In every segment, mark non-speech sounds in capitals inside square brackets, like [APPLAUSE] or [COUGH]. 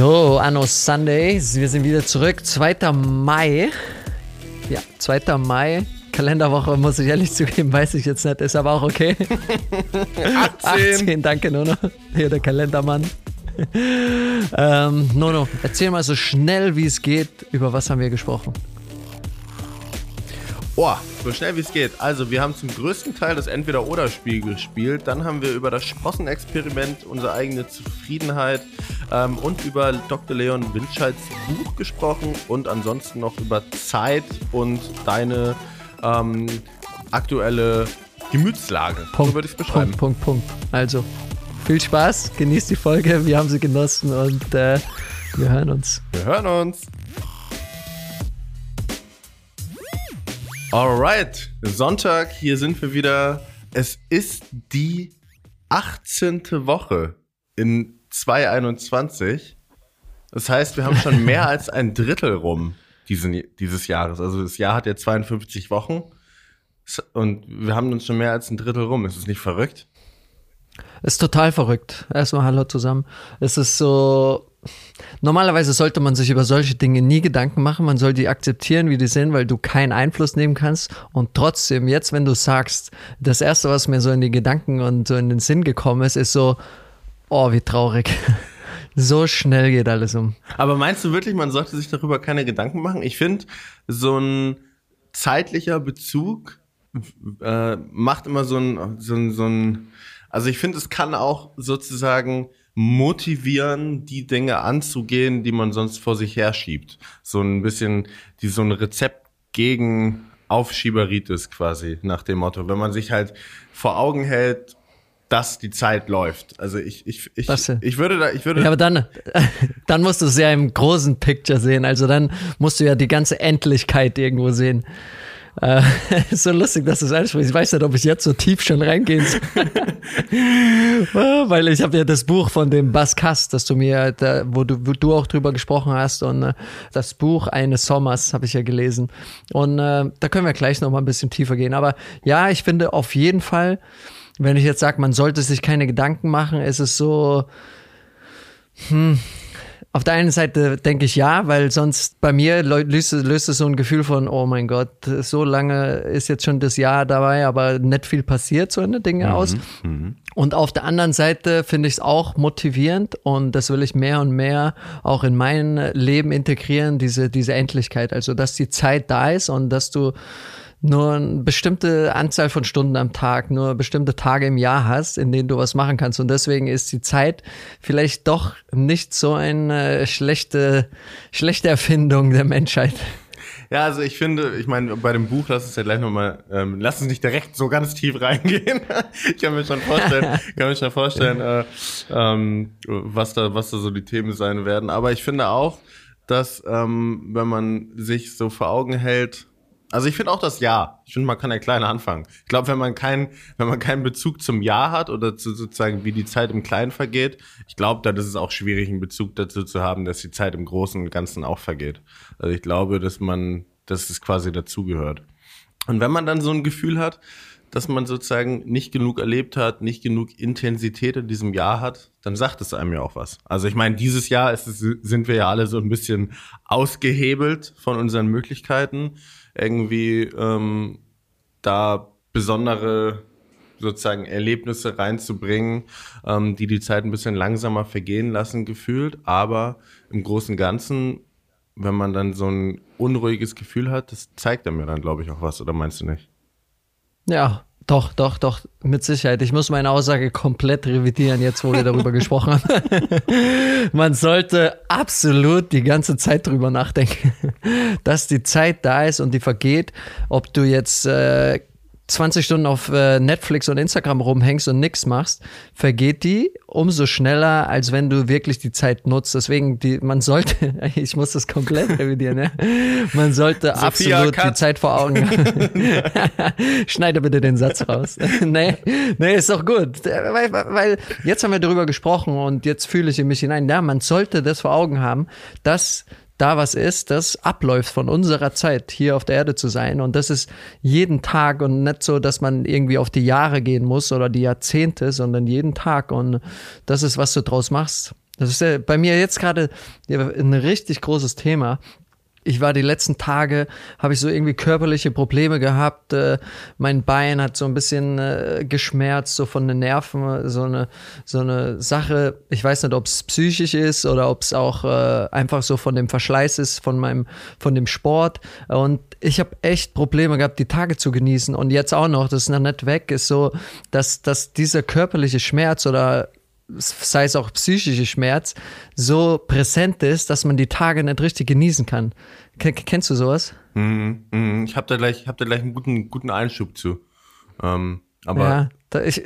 So, Anno Sunday. Wir sind wieder zurück. 2. Mai. Ja, 2. Mai. Kalenderwoche, muss ich ehrlich zugeben, weiß ich jetzt nicht, ist aber auch okay. [LAUGHS] 18. 18, danke Nono. Hier der Kalendermann. ähm, Nono, erzähl mal so schnell wie es geht, über was haben wir gesprochen? Oh, so schnell wie es geht. Also, wir haben zum größten Teil das Entweder-Oder-Spiel gespielt. Dann haben wir über das Sprossenexperiment, unsere eigene Zufriedenheit ähm, und über Dr. Leon Windscheids Buch gesprochen und ansonsten noch über Zeit und deine ähm, aktuelle Gemütslage. Punkt, so würde ich es beschreiben. Punkt, Punkt, Punkt. Also, viel Spaß, genießt die Folge, wir haben sie genossen und äh, wir hören uns. Wir hören uns. Alright, Sonntag, hier sind wir wieder. Es ist die 18. Woche in 2021. Das heißt, wir haben schon [LAUGHS] mehr als ein Drittel rum diesen, dieses Jahres. Also das Jahr hat ja 52 Wochen und wir haben uns schon mehr als ein Drittel rum. Ist es nicht verrückt? Ist total verrückt. Erstmal Hallo zusammen. Es ist so. Normalerweise sollte man sich über solche Dinge nie Gedanken machen. Man soll die akzeptieren, wie die sind, weil du keinen Einfluss nehmen kannst. Und trotzdem, jetzt, wenn du sagst, das erste, was mir so in die Gedanken und so in den Sinn gekommen ist, ist so, oh, wie traurig. [LAUGHS] So schnell geht alles um. Aber meinst du wirklich, man sollte sich darüber keine Gedanken machen? Ich finde, so ein zeitlicher Bezug äh, macht immer so ein, so ein, so ein also ich finde, es kann auch sozusagen motivieren, die Dinge anzugehen, die man sonst vor sich herschiebt. So ein bisschen, die so ein Rezept gegen Aufschieberitis quasi nach dem Motto. Wenn man sich halt vor Augen hält, dass die Zeit läuft. Also ich, ich, ich, denn? ich würde da, ich würde. Ja, aber dann, [LAUGHS] dann musst du es ja im großen Picture sehen. Also dann musst du ja die ganze Endlichkeit irgendwo sehen. Äh, ist [LAUGHS] so lustig, dass du es ansprichst. Ich weiß nicht, ob ich jetzt so tief schon reingehen soll. [LAUGHS] [LAUGHS] Weil ich habe ja das Buch von dem Bas Kass, das du mir, da, wo, du, wo du auch drüber gesprochen hast und äh, das Buch eines Sommers habe ich ja gelesen. Und äh, da können wir gleich noch mal ein bisschen tiefer gehen. Aber ja, ich finde auf jeden Fall, wenn ich jetzt sage, man sollte sich keine Gedanken machen, ist es so, hm, auf der einen Seite denke ich ja, weil sonst bei mir löst, löst es so ein Gefühl von, oh mein Gott, so lange ist jetzt schon das Jahr dabei, aber nicht viel passiert, so eine Dinge Mhm, aus. Und auf der anderen Seite finde ich es auch motivierend und das will ich mehr und mehr auch in mein Leben integrieren, diese, diese Endlichkeit. Also, dass die Zeit da ist und dass du nur eine bestimmte Anzahl von Stunden am Tag, nur bestimmte Tage im Jahr hast, in denen du was machen kannst. Und deswegen ist die Zeit vielleicht doch nicht so eine schlechte, schlechte Erfindung der Menschheit. Ja, also ich finde, ich meine, bei dem Buch, lass uns ja gleich nochmal, ähm, lass uns nicht direkt so ganz tief reingehen. [LAUGHS] ich kann mir schon vorstellen, [LAUGHS] kann mir schon vorstellen, äh, ähm, was da, was da so die Themen sein werden. Aber ich finde auch, dass ähm, wenn man sich so vor Augen hält, also ich finde auch das Jahr. Ich finde, man kann ja klein anfangen. Ich glaube, wenn man keinen, wenn man keinen Bezug zum Jahr hat oder zu sozusagen, wie die Zeit im Kleinen vergeht, ich glaube, dann ist es auch schwierig, einen Bezug dazu zu haben, dass die Zeit im Großen und Ganzen auch vergeht. Also ich glaube, dass man, dass es quasi dazugehört. Und wenn man dann so ein Gefühl hat, dass man sozusagen nicht genug erlebt hat, nicht genug Intensität in diesem Jahr hat, dann sagt es einem ja auch was. Also ich meine, dieses Jahr es, sind wir ja alle so ein bisschen ausgehebelt von unseren Möglichkeiten irgendwie ähm, da besondere sozusagen Erlebnisse reinzubringen, ähm, die die Zeit ein bisschen langsamer vergehen lassen gefühlt, aber im Großen und Ganzen, wenn man dann so ein unruhiges Gefühl hat, das zeigt er mir dann, glaube ich, auch was, oder meinst du nicht? Ja, doch, doch, doch, mit Sicherheit. Ich muss meine Aussage komplett revidieren, jetzt wo wir darüber [LAUGHS] gesprochen haben. [LAUGHS] Man sollte absolut die ganze Zeit drüber nachdenken, [LAUGHS] dass die Zeit da ist und die vergeht. Ob du jetzt äh, 20 Stunden auf äh, Netflix und Instagram rumhängst und nichts machst, vergeht die umso schneller, als wenn du wirklich die Zeit nutzt. Deswegen, die, man sollte, [LAUGHS] ich muss das komplett revidieren, ne? man sollte Sophia, absolut cut. die Zeit vor Augen [LAUGHS] [LAUGHS] Schneide bitte den Satz raus. nee, nee, ist doch gut. Weil, weil jetzt haben wir darüber gesprochen und jetzt fühle ich in mich hinein. Ja, man sollte das vor Augen haben, dass da was ist, das abläuft von unserer Zeit, hier auf der Erde zu sein. Und das ist jeden Tag und nicht so, dass man irgendwie auf die Jahre gehen muss oder die Jahrzehnte, sondern jeden Tag. Und das ist, was du draus machst. Das ist ja bei mir jetzt gerade ein richtig großes Thema ich war die letzten Tage, habe ich so irgendwie körperliche Probleme gehabt. Äh, mein Bein hat so ein bisschen äh, geschmerzt, so von den Nerven, so eine, so eine Sache. Ich weiß nicht, ob es psychisch ist oder ob es auch äh, einfach so von dem Verschleiß ist, von meinem, von dem Sport. Und ich habe echt Probleme gehabt, die Tage zu genießen. Und jetzt auch noch, das ist noch nicht weg, ist so, dass, dass dieser körperliche Schmerz oder sei es auch psychische Schmerz, so präsent ist, dass man die Tage nicht richtig genießen kann. K kennst du sowas? Mm, mm, ich habe da gleich, hab da gleich einen guten, guten Einschub zu. Ähm, aber ja, da, ich,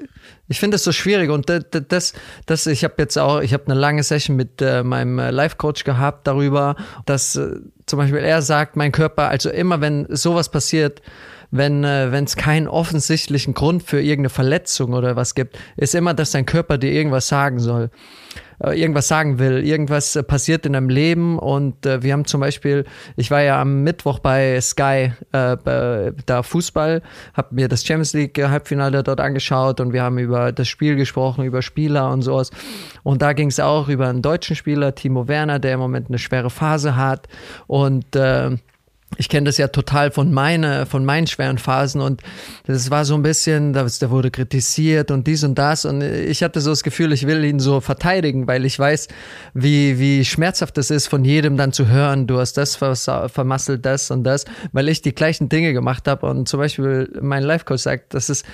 ich finde das so schwierig und das, das, das ich habe jetzt auch, ich habe eine lange Session mit äh, meinem äh, Life Coach gehabt darüber, dass äh, zum Beispiel er sagt, mein Körper, also immer wenn sowas passiert, wenn äh, es keinen offensichtlichen Grund für irgendeine Verletzung oder was gibt, ist immer, dass dein Körper dir irgendwas sagen soll, äh, irgendwas sagen will, irgendwas äh, passiert in deinem Leben und äh, wir haben zum Beispiel, ich war ja am Mittwoch bei Sky, äh, da Fußball, habe mir das Champions League Halbfinale dort angeschaut und wir haben über das Spiel gesprochen, über Spieler und sowas. Und da ging es auch über einen deutschen Spieler, Timo Werner, der im Moment eine schwere Phase hat. Und äh, ich kenne das ja total von meine, von meinen schweren Phasen und das war so ein bisschen, da wurde kritisiert und dies und das und ich hatte so das Gefühl, ich will ihn so verteidigen, weil ich weiß, wie, wie schmerzhaft es ist, von jedem dann zu hören, du hast das vermasselt, das und das, weil ich die gleichen Dinge gemacht habe und zum Beispiel mein Life Coach sagt, das ist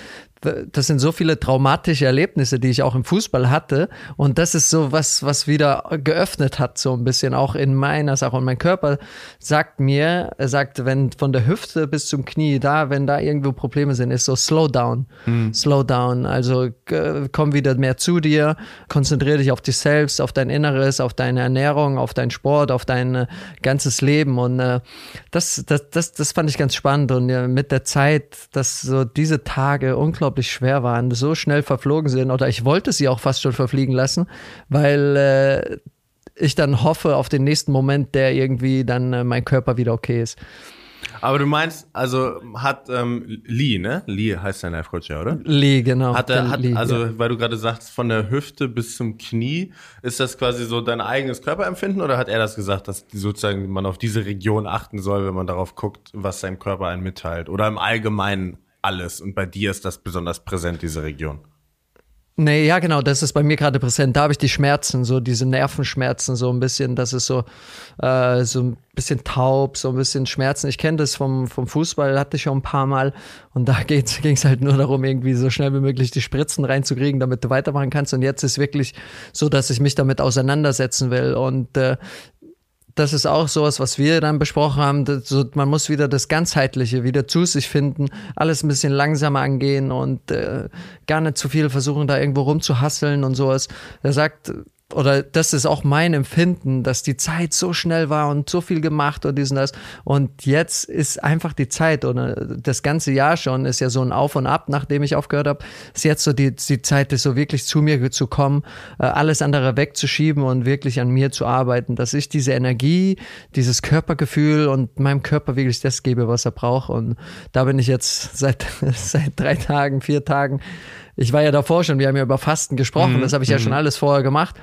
das sind so viele traumatische Erlebnisse, die ich auch im Fußball hatte. Und das ist so was, was wieder geöffnet hat, so ein bisschen auch in meiner Sache. Und mein Körper sagt mir, er sagt, wenn von der Hüfte bis zum Knie da, wenn da irgendwo Probleme sind, ist so slow down, mhm. slow down. Also komm wieder mehr zu dir, konzentriere dich auf dich selbst, auf dein Inneres, auf deine Ernährung, auf deinen Sport, auf dein äh, ganzes Leben. Und äh, das, das, das, das fand ich ganz spannend. Und ja, mit der Zeit, dass so diese Tage unglaublich unglaublich schwer waren, so schnell verflogen sind oder ich wollte sie auch fast schon verfliegen lassen, weil äh, ich dann hoffe auf den nächsten Moment, der irgendwie dann äh, mein Körper wieder okay ist. Aber du meinst, also hat ähm, Lee, ne? Lee heißt dein Life Coach ja, oder? Lee, genau. Hat er, hat, Lee, also, ja. weil du gerade sagst, von der Hüfte bis zum Knie, ist das quasi so dein eigenes Körperempfinden oder hat er das gesagt, dass sozusagen man auf diese Region achten soll, wenn man darauf guckt, was sein Körper einen mitteilt? Oder im Allgemeinen alles und bei dir ist das besonders präsent, diese Region. Nee, ja, genau, das ist bei mir gerade präsent. Da habe ich die Schmerzen, so diese Nervenschmerzen, so ein bisschen, das ist so, äh, so ein bisschen taub, so ein bisschen Schmerzen. Ich kenne das vom, vom Fußball, hatte ich schon ein paar Mal. Und da [LAUGHS] ging es halt nur darum, irgendwie so schnell wie möglich die Spritzen reinzukriegen, damit du weitermachen kannst. Und jetzt ist wirklich so, dass ich mich damit auseinandersetzen will. Und äh, das ist auch sowas, was wir dann besprochen haben. Das, man muss wieder das Ganzheitliche wieder zu sich finden, alles ein bisschen langsamer angehen und äh, gar nicht zu viel versuchen, da irgendwo rumzuhasseln und sowas. Er sagt, oder das ist auch mein Empfinden, dass die Zeit so schnell war und so viel gemacht und dies und das. Und jetzt ist einfach die Zeit oder das ganze Jahr schon ist ja so ein Auf und Ab, nachdem ich aufgehört habe. Ist jetzt so die, die Zeit, ist so wirklich zu mir zu kommen, äh, alles andere wegzuschieben und wirklich an mir zu arbeiten, dass ich diese Energie, dieses Körpergefühl und meinem Körper wirklich das gebe, was er braucht. Und da bin ich jetzt seit, [LAUGHS] seit drei Tagen, vier Tagen ich war ja davor schon, wir haben ja über Fasten gesprochen, mhm. das habe ich ja schon mhm. alles vorher gemacht.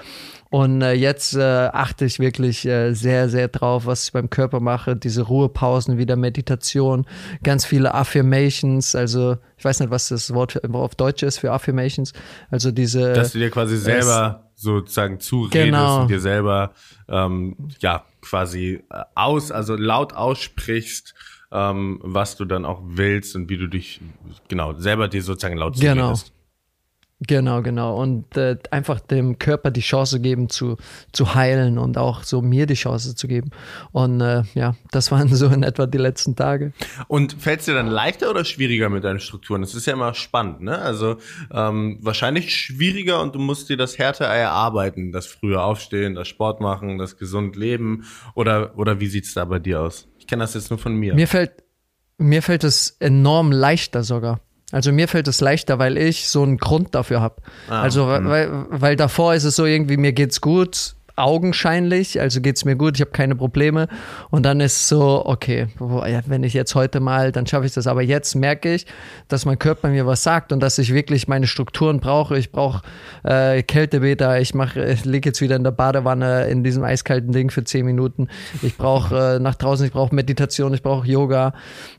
Und äh, jetzt äh, achte ich wirklich äh, sehr, sehr drauf, was ich beim Körper mache. Diese Ruhepausen, wieder Meditation, ganz viele Affirmations. Also ich weiß nicht, was das Wort auf Deutsch ist für Affirmations. Also diese. Dass du dir quasi selber es, sozusagen zuredest genau. und dir selber ähm, ja quasi äh, aus, also laut aussprichst ähm, was du dann auch willst und wie du dich genau selber dir sozusagen laut genau. zuredest. Genau, genau. Und äh, einfach dem Körper die Chance geben zu, zu heilen und auch so mir die Chance zu geben. Und äh, ja, das waren so in etwa die letzten Tage. Und fällt es dir dann leichter oder schwieriger mit deinen Strukturen? Das ist ja immer spannend, ne? Also ähm, wahrscheinlich schwieriger und du musst dir das härter erarbeiten, das frühe Aufstehen, das Sport machen, das gesund leben. Oder, oder wie sieht's da bei dir aus? Ich kenne das jetzt nur von mir. Mir fällt, mir fällt es enorm leichter sogar. Also mir fällt es leichter, weil ich so einen Grund dafür habe. Ah, also mhm. weil, weil davor ist es so irgendwie, mir geht's gut, augenscheinlich, also geht's mir gut, ich habe keine Probleme. Und dann ist so, okay, wenn ich jetzt heute mal, dann schaffe ich das. Aber jetzt merke ich, dass mein Körper mir was sagt und dass ich wirklich meine Strukturen brauche. Ich brauche äh, Kältebeter, ich mache, ich liege jetzt wieder in der Badewanne in diesem eiskalten Ding für zehn Minuten. Ich brauche äh, nach draußen, ich brauche Meditation, ich brauche Yoga,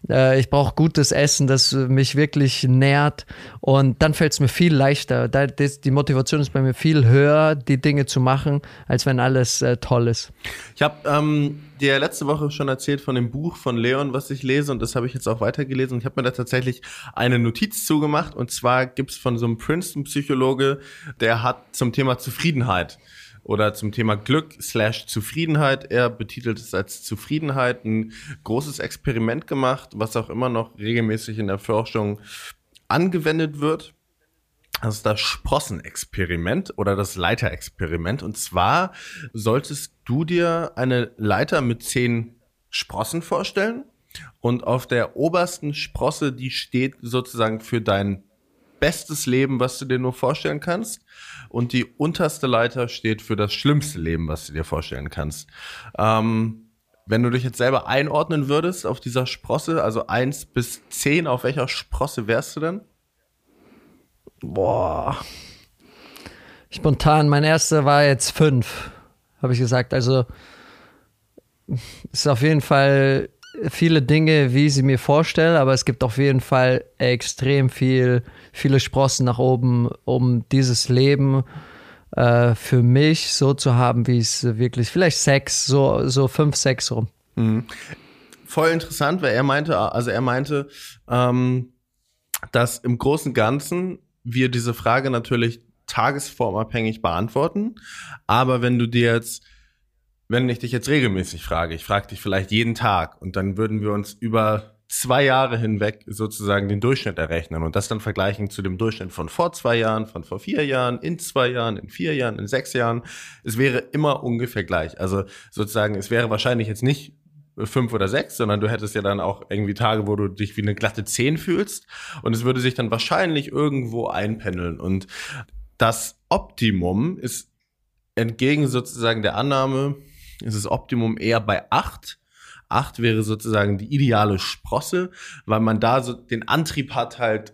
äh, ich brauche gutes Essen, das mich wirklich nährt. Und dann fällt es mir viel leichter. Da, das, die Motivation ist bei mir viel höher, die Dinge zu machen, als wenn alles äh, toll ist. Ich habe ähm, dir letzte Woche schon erzählt von dem Buch von Leon, was ich lese und das habe ich jetzt auch weitergelesen und ich habe mir da tatsächlich eine Notiz zugemacht und zwar gibt's von so einem Princeton-Psychologe, der hat zum Thema Zufriedenheit oder zum Thema Glück slash Zufriedenheit. Er betitelt es als Zufriedenheit ein großes Experiment gemacht, was auch immer noch regelmäßig in der Forschung angewendet wird. Das ist das Sprossenexperiment oder das Leiterexperiment. Und zwar solltest du dir eine Leiter mit zehn Sprossen vorstellen. Und auf der obersten Sprosse, die steht sozusagen für dein bestes Leben, was du dir nur vorstellen kannst. Und die unterste Leiter steht für das schlimmste Leben, was du dir vorstellen kannst. Ähm, wenn du dich jetzt selber einordnen würdest auf dieser Sprosse, also eins bis zehn, auf welcher Sprosse wärst du denn? Boah. Spontan, mein erster war jetzt fünf, habe ich gesagt. Also ist auf jeden Fall viele Dinge, wie ich sie mir vorstelle, aber es gibt auf jeden Fall extrem viel, viele Sprossen nach oben, um dieses Leben äh, für mich so zu haben, wie es wirklich, vielleicht sechs, so, so fünf, sechs rum. Mhm. Voll interessant, weil er meinte, also er meinte, ähm, dass im Großen und Ganzen wir diese Frage natürlich tagesformabhängig beantworten. Aber wenn du dir jetzt, wenn ich dich jetzt regelmäßig frage, ich frage dich vielleicht jeden Tag und dann würden wir uns über zwei Jahre hinweg sozusagen den Durchschnitt errechnen und das dann vergleichen zu dem Durchschnitt von vor zwei Jahren, von vor vier Jahren, in zwei Jahren, in vier Jahren, in sechs Jahren. Es wäre immer ungefähr gleich. Also sozusagen, es wäre wahrscheinlich jetzt nicht fünf oder sechs, sondern du hättest ja dann auch irgendwie Tage, wo du dich wie eine glatte Zehn fühlst und es würde sich dann wahrscheinlich irgendwo einpendeln und das Optimum ist entgegen sozusagen der Annahme, ist das Optimum eher bei acht. Acht wäre sozusagen die ideale Sprosse, weil man da so den Antrieb hat, halt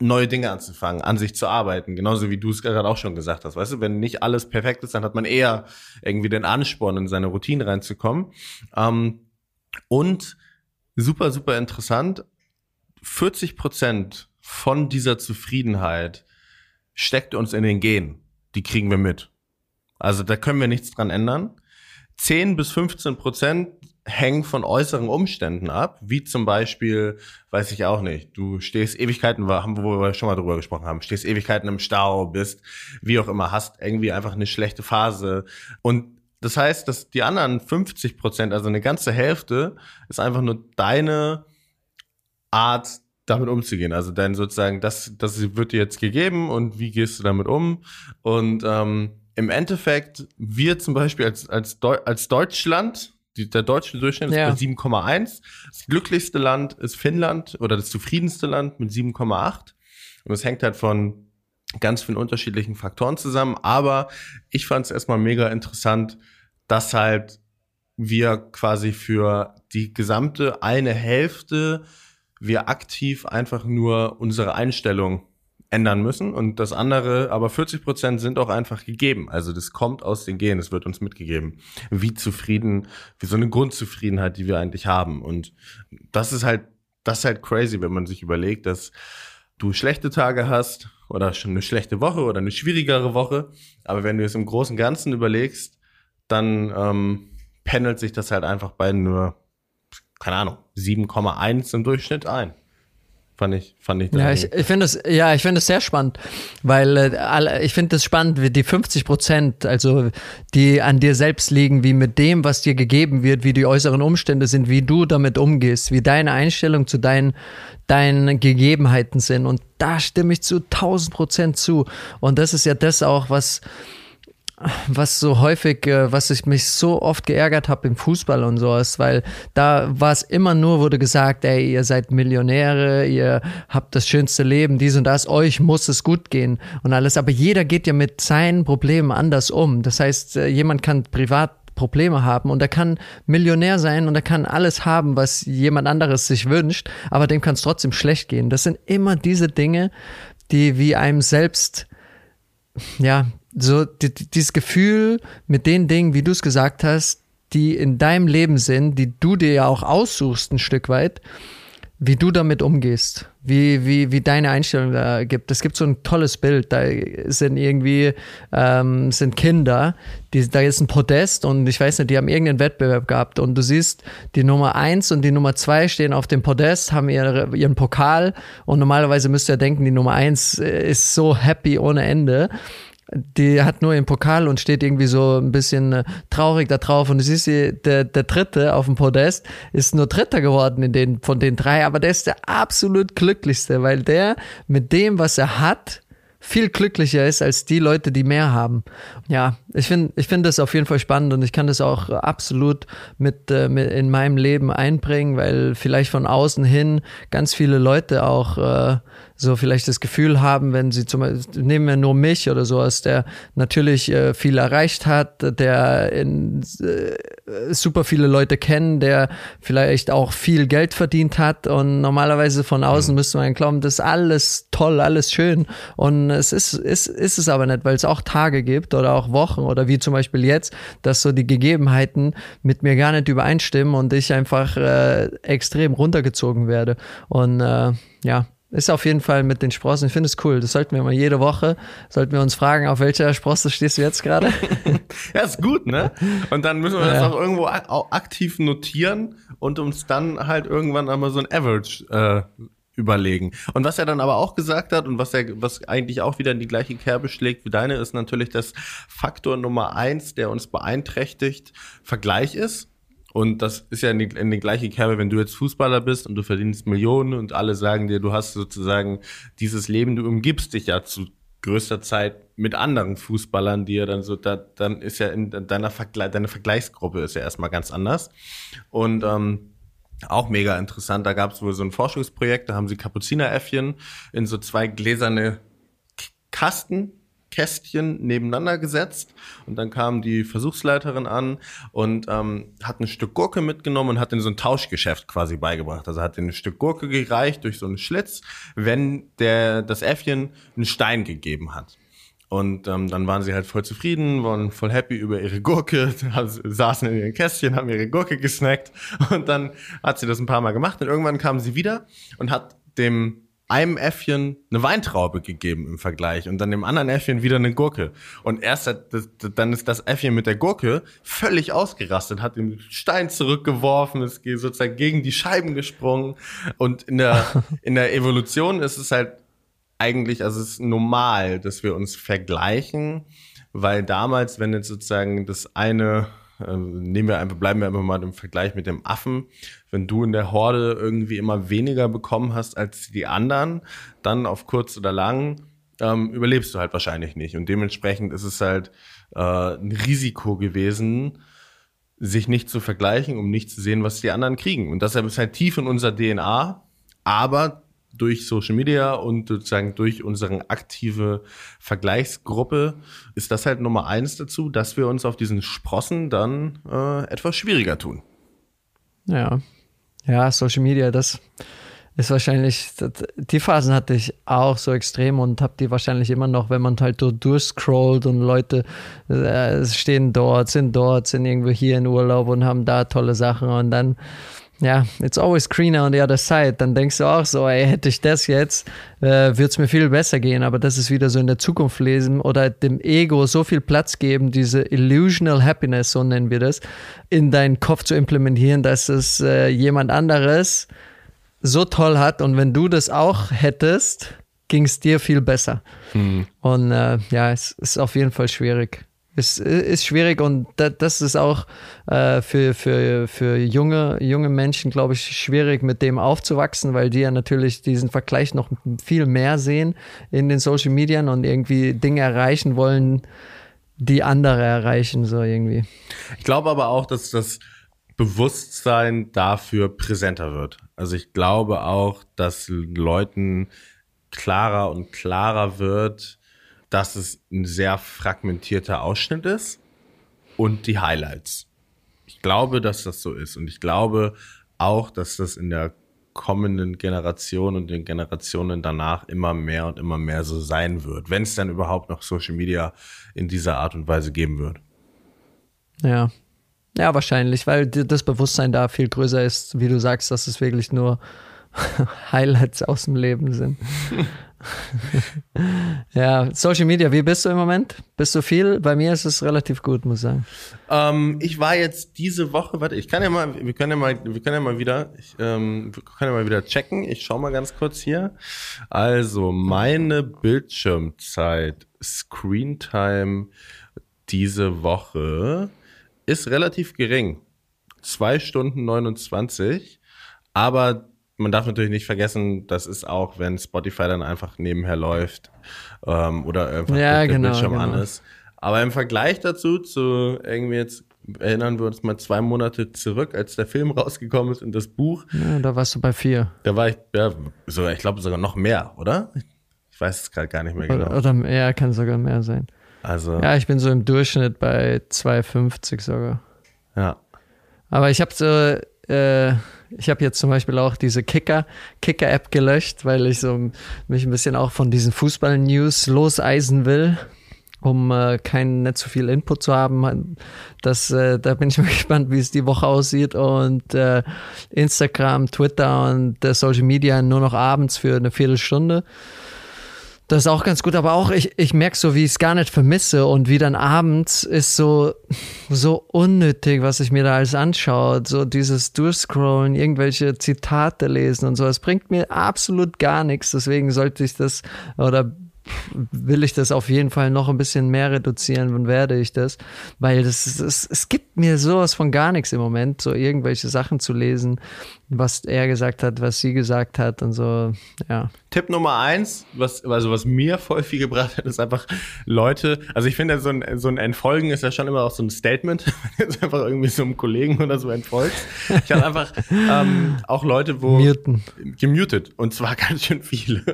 neue Dinge anzufangen, an sich zu arbeiten. Genauso wie du es gerade auch schon gesagt hast. Weißt du, wenn nicht alles perfekt ist, dann hat man eher irgendwie den Ansporn, in seine Routine reinzukommen. Ähm, und super, super interessant, 40 Prozent von dieser Zufriedenheit steckt uns in den Genen. Die kriegen wir mit. Also da können wir nichts dran ändern. 10 bis 15 Prozent hängen von äußeren Umständen ab, wie zum Beispiel, weiß ich auch nicht, du stehst Ewigkeiten, wo wir schon mal drüber gesprochen haben, stehst Ewigkeiten im Stau, bist, wie auch immer, hast irgendwie einfach eine schlechte Phase. Und das heißt, dass die anderen 50 Prozent, also eine ganze Hälfte, ist einfach nur deine Art, damit umzugehen. Also dein sozusagen, das, das wird dir jetzt gegeben und wie gehst du damit um? Und ähm, im Endeffekt, wir zum Beispiel als, als, Deu als Deutschland, die, der deutsche Durchschnitt ja. ist bei 7,1. Das glücklichste Land ist Finnland oder das zufriedenste Land mit 7,8. Und es hängt halt von ganz vielen unterschiedlichen Faktoren zusammen. Aber ich fand es erstmal mega interessant, dass halt wir quasi für die gesamte eine Hälfte wir aktiv einfach nur unsere Einstellung ändern müssen und das andere, aber 40 Prozent sind auch einfach gegeben. Also das kommt aus den Genen, es wird uns mitgegeben, wie zufrieden, wie so eine Grundzufriedenheit, die wir eigentlich haben. Und das ist halt, das ist halt crazy, wenn man sich überlegt, dass du schlechte Tage hast oder schon eine schlechte Woche oder eine schwierigere Woche. Aber wenn du es im Großen Ganzen überlegst, dann ähm, pendelt sich das halt einfach bei nur, keine Ahnung, 7,1 im Durchschnitt ein. Fand ich, fand ich. Ja, ich, ich finde es, ja, ich finde es sehr spannend, weil äh, ich finde es spannend, wie die 50 Prozent, also die an dir selbst liegen, wie mit dem, was dir gegeben wird, wie die äußeren Umstände sind, wie du damit umgehst, wie deine Einstellung zu deinen, deinen Gegebenheiten sind. Und da stimme ich zu 1000 Prozent zu. Und das ist ja das auch, was was so häufig, äh, was ich mich so oft geärgert habe im Fußball und sowas, weil da war es immer nur, wurde gesagt, ey, ihr seid Millionäre, ihr habt das schönste Leben, dies und das, euch muss es gut gehen und alles. Aber jeder geht ja mit seinen Problemen anders um. Das heißt, äh, jemand kann privat Probleme haben und er kann Millionär sein und er kann alles haben, was jemand anderes sich wünscht, aber dem kann es trotzdem schlecht gehen. Das sind immer diese Dinge, die wie einem selbst ja, so die, dieses Gefühl mit den Dingen, wie du es gesagt hast, die in deinem Leben sind, die du dir ja auch aussuchst ein Stück weit, wie du damit umgehst, wie, wie, wie deine Einstellung da gibt. Es gibt so ein tolles Bild, da sind irgendwie, ähm, sind Kinder, die, da ist ein Podest und ich weiß nicht, die haben irgendeinen Wettbewerb gehabt und du siehst, die Nummer eins und die Nummer zwei stehen auf dem Podest, haben ihre, ihren Pokal und normalerweise müsst ihr denken, die Nummer eins ist so happy ohne Ende die hat nur den Pokal und steht irgendwie so ein bisschen äh, traurig da drauf. Und du siehst, der, der Dritte auf dem Podest ist nur Dritter geworden in den, von den drei, aber der ist der absolut glücklichste, weil der mit dem, was er hat, viel glücklicher ist als die Leute, die mehr haben. Ja, ich finde ich finde das auf jeden Fall spannend und ich kann das auch absolut mit, äh, mit in meinem Leben einbringen, weil vielleicht von außen hin ganz viele Leute auch äh, so vielleicht das Gefühl haben, wenn sie zum Beispiel, nehmen wir nur mich oder sowas, der natürlich äh, viel erreicht hat, der in, äh, super viele Leute kennen, der vielleicht auch viel Geld verdient hat. Und normalerweise von außen mhm. müsste man glauben, das ist alles toll, alles schön. Und es ist, ist, ist es aber nicht, weil es auch Tage gibt oder auch Wochen oder wie zum Beispiel jetzt, dass so die Gegebenheiten mit mir gar nicht übereinstimmen und ich einfach äh, extrem runtergezogen werde. Und äh, ja, ist auf jeden Fall mit den Sprossen. Ich finde es cool. Das sollten wir mal jede Woche, sollten wir uns fragen, auf welcher Sprosse stehst du jetzt gerade? [LAUGHS] ja, ist gut, ne? Und dann müssen wir ja. das auch irgendwo aktiv notieren und uns dann halt irgendwann einmal so ein Average äh, überlegen. Und was er dann aber auch gesagt hat und was er, was eigentlich auch wieder in die gleiche Kerbe schlägt wie deine, ist natürlich, dass Faktor Nummer eins, der uns beeinträchtigt, Vergleich ist. Und das ist ja in die, in die gleiche Kerbe, wenn du jetzt Fußballer bist und du verdienst Millionen und alle sagen dir, du hast sozusagen dieses Leben, du umgibst dich ja zu größter Zeit mit anderen Fußballern, die ja dann so, da, dann ist ja in deiner Vergle deine Vergleichsgruppe ist ja erstmal ganz anders. Und ähm, auch mega interessant, da gab es wohl so ein Forschungsprojekt, da haben sie Kapuzineräffchen in so zwei gläserne Kasten Kästchen nebeneinander gesetzt und dann kam die Versuchsleiterin an und ähm, hat ein Stück Gurke mitgenommen und hat in so ein Tauschgeschäft quasi beigebracht. Also hat ein Stück Gurke gereicht durch so einen Schlitz, wenn der das Äffchen einen Stein gegeben hat. Und ähm, dann waren sie halt voll zufrieden, waren voll happy über ihre Gurke, [LAUGHS] saßen in ihren Kästchen, haben ihre Gurke gesnackt und dann hat sie das ein paar Mal gemacht und irgendwann kam sie wieder und hat dem einem Äffchen eine Weintraube gegeben im Vergleich und dann dem anderen Äffchen wieder eine Gurke. Und erst hat das, dann ist das Äffchen mit der Gurke völlig ausgerastet, hat den Stein zurückgeworfen, ist sozusagen gegen die Scheiben gesprungen. Und in der, [LAUGHS] in der Evolution ist es halt eigentlich, also es ist normal, dass wir uns vergleichen, weil damals, wenn jetzt sozusagen das eine nehmen wir einfach, bleiben wir einfach mal im Vergleich mit dem Affen. Wenn du in der Horde irgendwie immer weniger bekommen hast als die anderen, dann auf kurz oder lang ähm, überlebst du halt wahrscheinlich nicht. Und dementsprechend ist es halt äh, ein Risiko gewesen, sich nicht zu vergleichen, um nicht zu sehen, was die anderen kriegen. Und deshalb ist halt tief in unserer DNA. Aber durch Social Media und sozusagen durch unsere aktive Vergleichsgruppe ist das halt Nummer eins dazu, dass wir uns auf diesen Sprossen dann äh, etwas schwieriger tun. Ja, ja, Social Media, das ist wahrscheinlich, die Phasen hatte ich auch so extrem und habe die wahrscheinlich immer noch, wenn man halt so durchscrollt und Leute äh, stehen dort, sind dort, sind irgendwo hier in Urlaub und haben da tolle Sachen und dann ja, it's always greener on the other side. Dann denkst du auch so, ey, hätte ich das jetzt, äh, würde es mir viel besser gehen. Aber das ist wieder so in der Zukunft lesen oder dem Ego so viel Platz geben, diese illusional happiness, so nennen wir das, in deinen Kopf zu implementieren, dass es äh, jemand anderes so toll hat. Und wenn du das auch hättest, ging es dir viel besser. Mhm. Und äh, ja, es ist auf jeden Fall schwierig. Ist, ist schwierig und das ist auch äh, für, für, für junge, junge Menschen, glaube ich, schwierig, mit dem aufzuwachsen, weil die ja natürlich diesen Vergleich noch viel mehr sehen in den Social Medien und irgendwie Dinge erreichen wollen, die andere erreichen, so irgendwie. Ich glaube aber auch, dass das Bewusstsein dafür präsenter wird. Also ich glaube auch, dass Leuten klarer und klarer wird, dass es ein sehr fragmentierter Ausschnitt ist und die Highlights. Ich glaube, dass das so ist und ich glaube auch, dass das in der kommenden Generation und den Generationen danach immer mehr und immer mehr so sein wird, wenn es dann überhaupt noch Social Media in dieser Art und Weise geben wird. Ja. Ja, wahrscheinlich, weil das Bewusstsein da viel größer ist, wie du sagst, dass es wirklich nur [LAUGHS] Highlights aus dem Leben sind. [LAUGHS] [LAUGHS] ja, Social Media, wie bist du im Moment? Bist du viel? Bei mir ist es relativ gut, muss ich sagen. Ähm, ich war jetzt diese Woche, warte, ich kann ja mal, wir können ja mal, wir können ja mal wieder, ich, ähm, wir können ja mal wieder checken. Ich schau mal ganz kurz hier. Also, meine Bildschirmzeit, Screentime diese Woche ist relativ gering. Zwei Stunden 29. Aber man darf natürlich nicht vergessen, das ist auch, wenn Spotify dann einfach nebenher läuft ähm, oder einfach ja, der genau, Bildschirm genau. an ist. Aber im Vergleich dazu, zu irgendwie jetzt erinnern wir uns mal zwei Monate zurück, als der Film [LAUGHS] rausgekommen ist und das Buch, Ja, da warst du bei vier. da war ich, ja, sogar, ich glaube sogar noch mehr, oder? Ich weiß es gerade gar nicht mehr Oder, genau. oder ja, kann sogar mehr sein. Also, Ja, ich bin so im Durchschnitt bei 2,50 sogar. ja. Aber ich habe so, äh, ich habe jetzt zum Beispiel auch diese Kicker, Kicker-App gelöscht, weil ich so mich ein bisschen auch von diesen Fußball-News loseisen will, um äh, kein nicht zu viel Input zu haben. Das, äh, da bin ich mal [LAUGHS] gespannt, wie es die Woche aussieht. Und äh, Instagram, Twitter und äh, Social Media nur noch abends für eine Viertelstunde. Das ist auch ganz gut, aber auch ich, ich merke so, wie ich es gar nicht vermisse und wie dann abends ist so, so unnötig, was ich mir da alles anschaue. So dieses Durchscrollen, irgendwelche Zitate lesen und so. Es bringt mir absolut gar nichts. Deswegen sollte ich das oder will ich das auf jeden Fall noch ein bisschen mehr reduzieren und werde ich das, weil das, es, es gibt mir sowas von gar nichts im Moment, so irgendwelche Sachen zu lesen, was er gesagt hat, was sie gesagt hat und so, ja. Tipp Nummer eins, was, also was mir voll viel gebracht hat, ist einfach Leute, also ich finde, so ein, so ein Entfolgen ist ja schon immer auch so ein Statement, [LAUGHS] wenn du jetzt einfach irgendwie so einem Kollegen oder so entfolgst. Ich habe einfach ähm, auch Leute, wo Muten. gemutet und zwar [LAUGHS] ganz schön viele.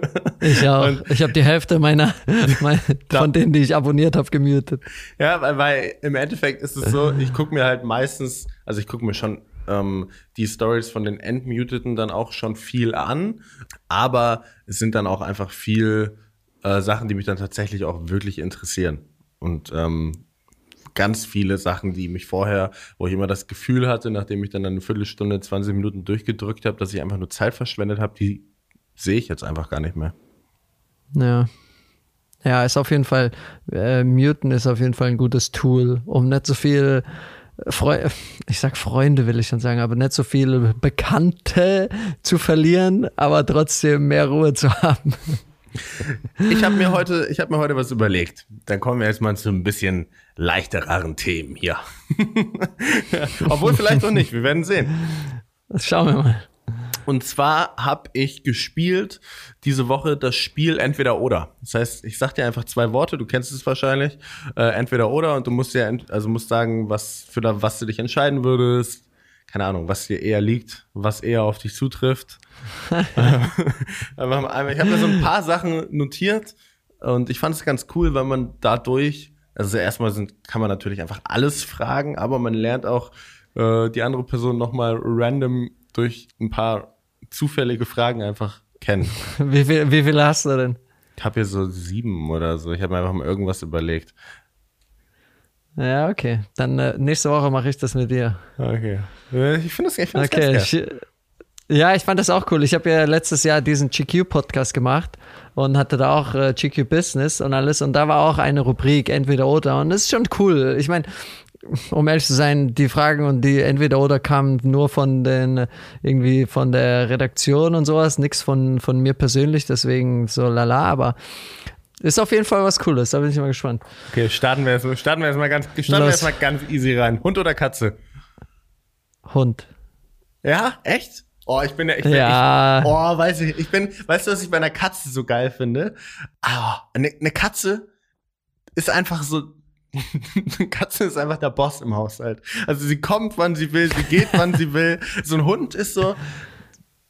Ich auch. Und- ich habe die Hälfte meiner, [LAUGHS] mein, von denen, die ich abonniert habe, gemutet. Ja, weil, weil im Endeffekt ist es so, ich gucke mir halt meistens, also ich gucke mir schon ähm, die Stories von den Entmuteten dann auch schon viel an, aber es sind dann auch einfach viel äh, Sachen, die mich dann tatsächlich auch wirklich interessieren. Und ähm, ganz viele Sachen, die mich vorher, wo ich immer das Gefühl hatte, nachdem ich dann eine Viertelstunde, 20 Minuten durchgedrückt habe, dass ich einfach nur Zeit verschwendet habe, die sehe ich jetzt einfach gar nicht mehr. Ja. Ja, ist auf jeden Fall, äh, Muten ist auf jeden Fall ein gutes Tool, um nicht so viel Freu ich sag Freunde will ich schon sagen, aber nicht so viele Bekannte zu verlieren, aber trotzdem mehr Ruhe zu haben. Ich habe mir heute, ich habe mir heute was überlegt. Dann kommen wir jetzt mal zu ein bisschen leichtereren Themen hier. [LAUGHS] Obwohl vielleicht noch nicht. Wir werden sehen. Das schauen wir mal. Und zwar habe ich gespielt diese Woche das Spiel entweder oder. Das heißt, ich sag dir einfach zwei Worte. Du kennst es wahrscheinlich. Äh, entweder oder und du musst ja, also musst sagen, was für da, was du dich entscheiden würdest. Keine Ahnung, was dir eher liegt, was eher auf dich zutrifft. [LAUGHS] Ich habe mir so ein paar Sachen notiert und ich fand es ganz cool, weil man dadurch, also erstmal sind, kann man natürlich einfach alles fragen, aber man lernt auch äh, die andere Person nochmal random durch ein paar zufällige Fragen einfach kennen. [LAUGHS] Wie viel, wie viele hast du denn? Ich habe hier so sieben oder so. Ich habe mir einfach mal irgendwas überlegt. Ja, okay. Dann äh, nächste Woche mache ich das mit dir. Okay. Ich finde das, ich find das Okay. ganz geil. Ich, ja, ich fand das auch cool. Ich habe ja letztes Jahr diesen GQ-Podcast gemacht und hatte da auch äh, GQ Business und alles. Und da war auch eine Rubrik, entweder oder. Und das ist schon cool. Ich meine, um ehrlich zu sein, die Fragen und die entweder oder kamen nur von den, irgendwie von der Redaktion und sowas, nichts von, von mir persönlich, deswegen so lala, aber ist auf jeden Fall was Cooles, da bin ich mal gespannt. Okay, starten wir erstmal, starten wir erstmal ganz, starten wir Los. erstmal ganz easy rein. Hund oder Katze? Hund. Ja, echt? Oh, ich bin ja, ich bin, Ja. Ich, oh, weiß ich, ich bin, weißt du, was ich bei einer Katze so geil finde? Ah, eine, eine Katze ist einfach so, [LAUGHS] Katze ist einfach der Boss im Haushalt. Also sie kommt, wann sie will, sie geht, wann sie will. So ein Hund ist so,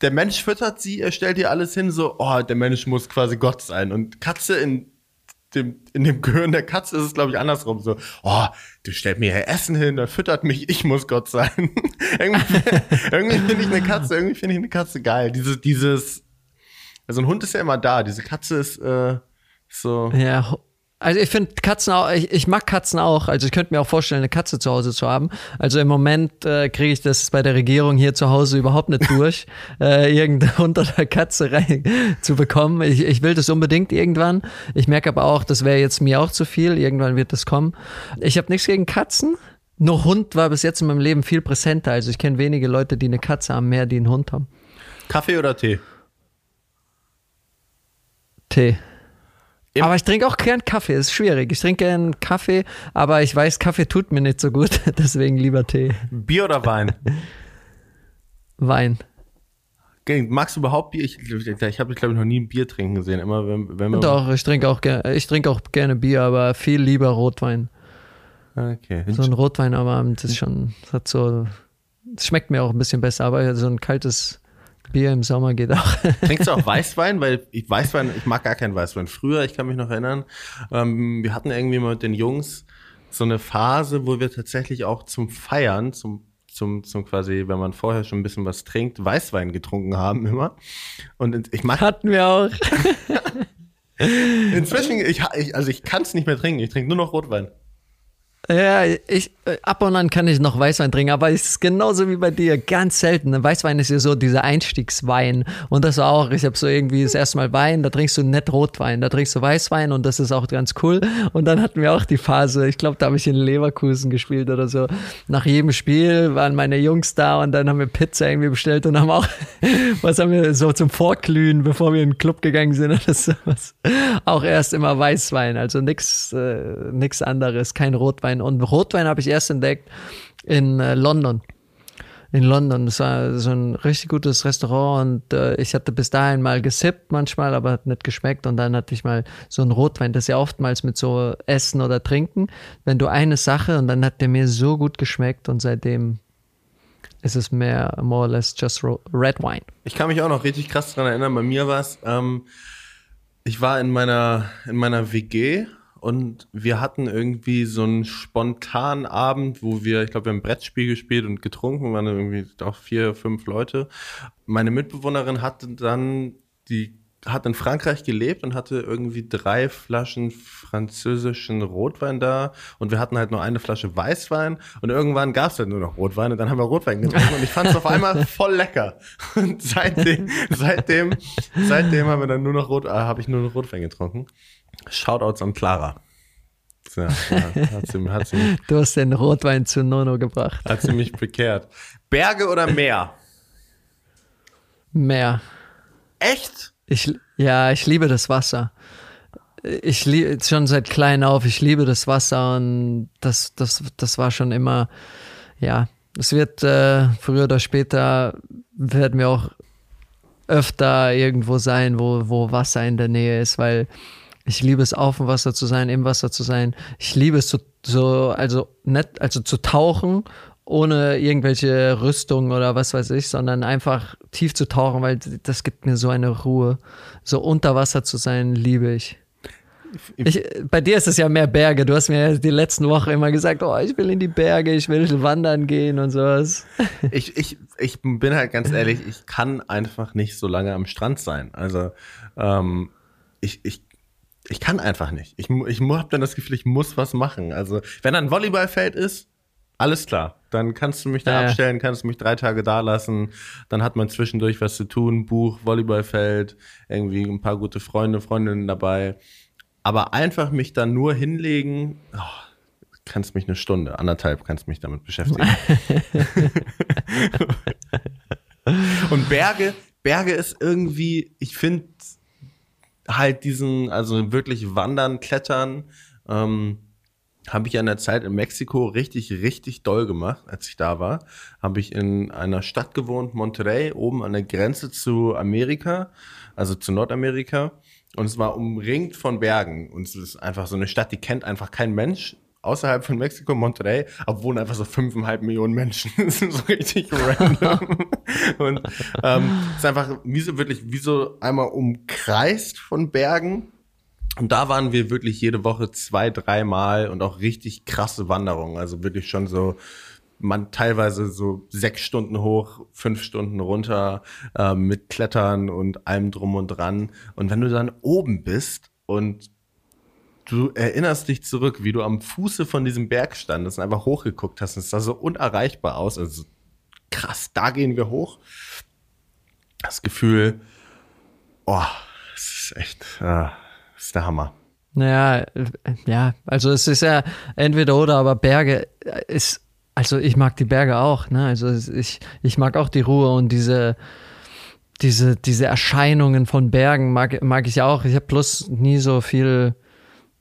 der Mensch füttert sie, er stellt ihr alles hin, so, oh, der Mensch muss quasi Gott sein. Und Katze in dem, in dem Gehirn der Katze ist es, glaube ich, andersrum. So, oh, du stellst mir hier Essen hin, der füttert mich, ich muss Gott sein. [LAUGHS] irgendwie irgendwie finde ich eine Katze, irgendwie finde ich eine Katze geil. Dieses, dieses, also ein Hund ist ja immer da, diese Katze ist äh, so. Ja, also ich finde Katzen auch, ich, ich, mag Katzen auch. Also ich könnte mir auch vorstellen, eine Katze zu Hause zu haben. Also im Moment äh, kriege ich das bei der Regierung hier zu Hause überhaupt nicht durch, [LAUGHS] äh, irgendeine [LAUGHS] Hund oder Katze rein zu bekommen. Ich, ich will das unbedingt irgendwann. Ich merke aber auch, das wäre jetzt mir auch zu viel. Irgendwann wird das kommen. Ich habe nichts gegen Katzen. Nur Hund war bis jetzt in meinem Leben viel präsenter. Also ich kenne wenige Leute, die eine Katze haben, mehr die einen Hund haben. Kaffee oder Tee? Tee. Aber ich trinke auch gern Kaffee, ist schwierig. Ich trinke gern Kaffee, aber ich weiß, Kaffee tut mir nicht so gut, [LAUGHS] deswegen lieber Tee. Bier oder Wein? [LAUGHS] Wein. Magst du überhaupt Bier? Ich, ich habe, glaube ich, noch nie ein Bier trinken gesehen. Immer wenn, wenn wir Doch, ich trinke auch gerne, ich trinke auch gerne Bier, aber viel lieber Rotwein. Okay. So ein Rotwein am Abend ist schon, hat so, schmeckt mir auch ein bisschen besser, aber so ein kaltes Bier im Sommer geht auch. [LAUGHS] Trinkst du auch [LAUGHS] Weißwein? Weil ich Weißwein, ich mag gar keinen Weißwein. Früher, ich kann mich noch erinnern, ähm, wir hatten irgendwie mal mit den Jungs so eine Phase, wo wir tatsächlich auch zum Feiern, zum zum, zum quasi, wenn man vorher schon ein bisschen was trinkt, Weißwein getrunken haben immer. Und ich mag. Hatten wir auch. [LAUGHS] Inzwischen, ich, ich also ich kann es nicht mehr trinken. Ich trinke nur noch Rotwein. Ja, ich, ab und an kann ich noch Weißwein trinken, aber es ist genauso wie bei dir, ganz selten. Weißwein ist ja so dieser Einstiegswein und das auch, ich habe so irgendwie das erste Mal Wein, da trinkst du nett Rotwein, da trinkst du Weißwein und das ist auch ganz cool. Und dann hatten wir auch die Phase, ich glaube, da habe ich in Leverkusen gespielt oder so. Nach jedem Spiel waren meine Jungs da und dann haben wir Pizza irgendwie bestellt und haben auch, [LAUGHS] was haben wir so zum Vorglühen, bevor wir in den Club gegangen sind oder sowas. Auch erst immer Weißwein, also nix, äh, anderes, kein Rotwein Rotwein. Und Rotwein habe ich erst entdeckt in äh, London. In London. Das war so ein richtig gutes Restaurant und äh, ich hatte bis dahin mal gesippt manchmal, aber hat nicht geschmeckt. Und dann hatte ich mal so ein Rotwein. Das ist ja oftmals mit so Essen oder Trinken. Wenn du eine Sache und dann hat der mir so gut geschmeckt und seitdem ist es mehr, more or less just red wine. Ich kann mich auch noch richtig krass daran erinnern. Bei mir war es, ähm, ich war in meiner, in meiner WG und wir hatten irgendwie so einen spontanen Abend, wo wir, ich glaube, wir haben ein Brettspiel gespielt und getrunken, waren irgendwie auch vier, fünf Leute. Meine Mitbewohnerin hatte dann die hat in Frankreich gelebt und hatte irgendwie drei Flaschen französischen Rotwein da und wir hatten halt nur eine Flasche Weißwein und irgendwann gab es halt nur noch Rotwein und dann haben wir Rotwein getrunken und ich fand es auf einmal [LAUGHS] voll lecker und seitdem seitdem seitdem haben wir dann nur noch Rot äh, habe ich nur noch Rotwein getrunken Shoutouts an Clara. Ja, hat sie, hat sie du hast den Rotwein zu Nono gebracht. Hat sie mich bekehrt. Berge oder Meer? Meer. Echt? Ich, ja, ich liebe das Wasser. Ich liebe schon seit klein auf, ich liebe das Wasser und das, das, das war schon immer, ja, es wird äh, früher oder später werden wir auch öfter irgendwo sein, wo, wo Wasser in der Nähe ist, weil ich liebe es, auf dem Wasser zu sein, im Wasser zu sein. Ich liebe es, so, so also nicht, also zu tauchen, ohne irgendwelche Rüstung oder was weiß ich, sondern einfach tief zu tauchen, weil das gibt mir so eine Ruhe. So unter Wasser zu sein, liebe ich. Ich, bei dir ist es ja mehr Berge. Du hast mir die letzten Wochen immer gesagt, oh, ich will in die Berge, ich will wandern gehen und sowas. [LAUGHS] Ich, ich, ich bin halt ganz ehrlich, ich kann einfach nicht so lange am Strand sein. Also ähm, ich, ich ich kann einfach nicht. Ich, ich habe dann das Gefühl, ich muss was machen. Also, wenn ein Volleyballfeld ist, alles klar. Dann kannst du mich da ja, abstellen, kannst du mich drei Tage da lassen. Dann hat man zwischendurch was zu tun, Buch, Volleyballfeld, irgendwie ein paar gute Freunde, Freundinnen dabei. Aber einfach mich da nur hinlegen, oh, kannst mich eine Stunde, anderthalb kannst mich damit beschäftigen. [LAUGHS] Und Berge, Berge ist irgendwie, ich finde halt diesen, also wirklich wandern, klettern, ähm, habe ich an der Zeit in Mexiko richtig, richtig doll gemacht, als ich da war. Habe ich in einer Stadt gewohnt, Monterrey, oben an der Grenze zu Amerika, also zu Nordamerika. Und es war umringt von Bergen. Und es ist einfach so eine Stadt, die kennt einfach kein Mensch außerhalb von Mexiko, Monterrey, aber wohnen einfach so fünfeinhalb Millionen Menschen. [LAUGHS] das ist so richtig random. [LAUGHS] und ähm, es ist einfach wie so wirklich wie so einmal umkreist von Bergen. Und da waren wir wirklich jede Woche zwei, dreimal und auch richtig krasse Wanderungen. Also wirklich schon so man teilweise so sechs Stunden hoch, fünf Stunden runter äh, mit Klettern und allem drum und dran. Und wenn du dann oben bist und du erinnerst dich zurück, wie du am Fuße von diesem Berg standest und einfach hochgeguckt hast, und es sah so unerreichbar aus. Also krass, da gehen wir hoch. Das Gefühl, oh, das ist echt, äh, ist der Hammer. Naja, ja, also es ist ja entweder oder, aber Berge ist also ich mag die Berge auch, ne? Also ich, ich mag auch die Ruhe und diese, diese, diese Erscheinungen von Bergen mag, mag ich auch. Ich habe bloß nie so viel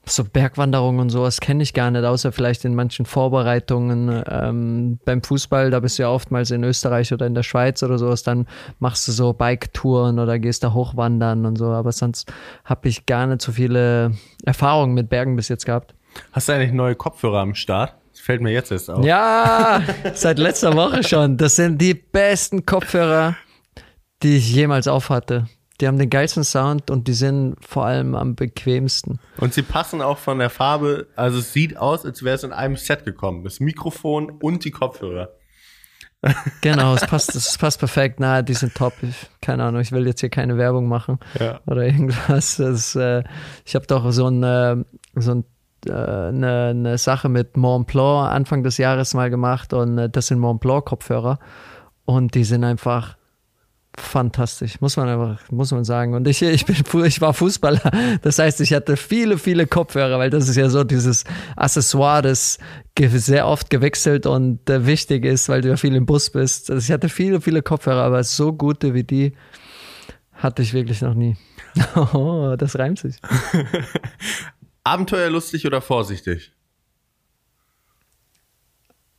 so Bergwanderungen und sowas kenne ich gar nicht, außer vielleicht in manchen Vorbereitungen ähm, beim Fußball. Da bist du ja oftmals in Österreich oder in der Schweiz oder sowas. Dann machst du so Bike-Touren oder gehst da hochwandern und so. Aber sonst habe ich gar nicht so viele Erfahrungen mit Bergen bis jetzt gehabt. Hast du eigentlich neue Kopfhörer am Start? fällt mir jetzt erst auf. Ja, seit letzter Woche schon. Das sind die besten Kopfhörer, die ich jemals aufhatte. Die haben den geilsten Sound und die sind vor allem am bequemsten. Und sie passen auch von der Farbe, also es sieht aus, als wäre es in einem Set gekommen. Das Mikrofon und die Kopfhörer. [LAUGHS] Genau, es passt, es passt perfekt. Na, die sind top. Ich, keine Ahnung, ich will jetzt hier keine Werbung machen ja. oder irgendwas. Das, äh, ich habe doch so ein, äh, so ein eine, eine Sache mit Mont Blanc Anfang des Jahres mal gemacht und äh, das sind Mont Blanc Kopfhörer und die sind einfach fantastisch, muss man einfach, muss man sagen. Und ich, ich bin, ich war Fußballer, das heißt, ich hatte viele, viele Kopfhörer, weil das ist ja so dieses Accessoire, das sehr oft gewechselt und äh, wichtig ist, weil du ja viel im Bus bist. Also ich hatte viele, viele Kopfhörer, aber so gute wie die hatte ich wirklich noch nie. [LAUGHS] Oh, das reimt sich. [LAUGHS] Abenteuerlustig oder vorsichtig?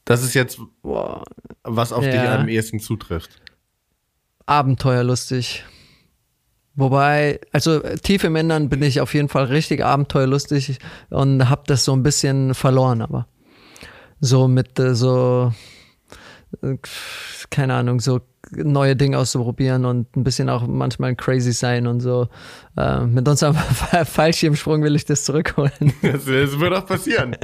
Das ist jetzt, was auf ja. dich am ehesten zutrifft. Abenteuerlustig. Wobei, also tief im Innern bin ich auf jeden Fall richtig abenteuerlustig und habe das so ein bisschen verloren, aber so mit äh, so, äh, keine Ahnung, so neue Dinge auszuprobieren und ein bisschen auch manchmal crazy sein und so. Äh, mit unserem [LAUGHS] Fallschirmsprung will ich das zurückholen. Das, das wird auch passieren.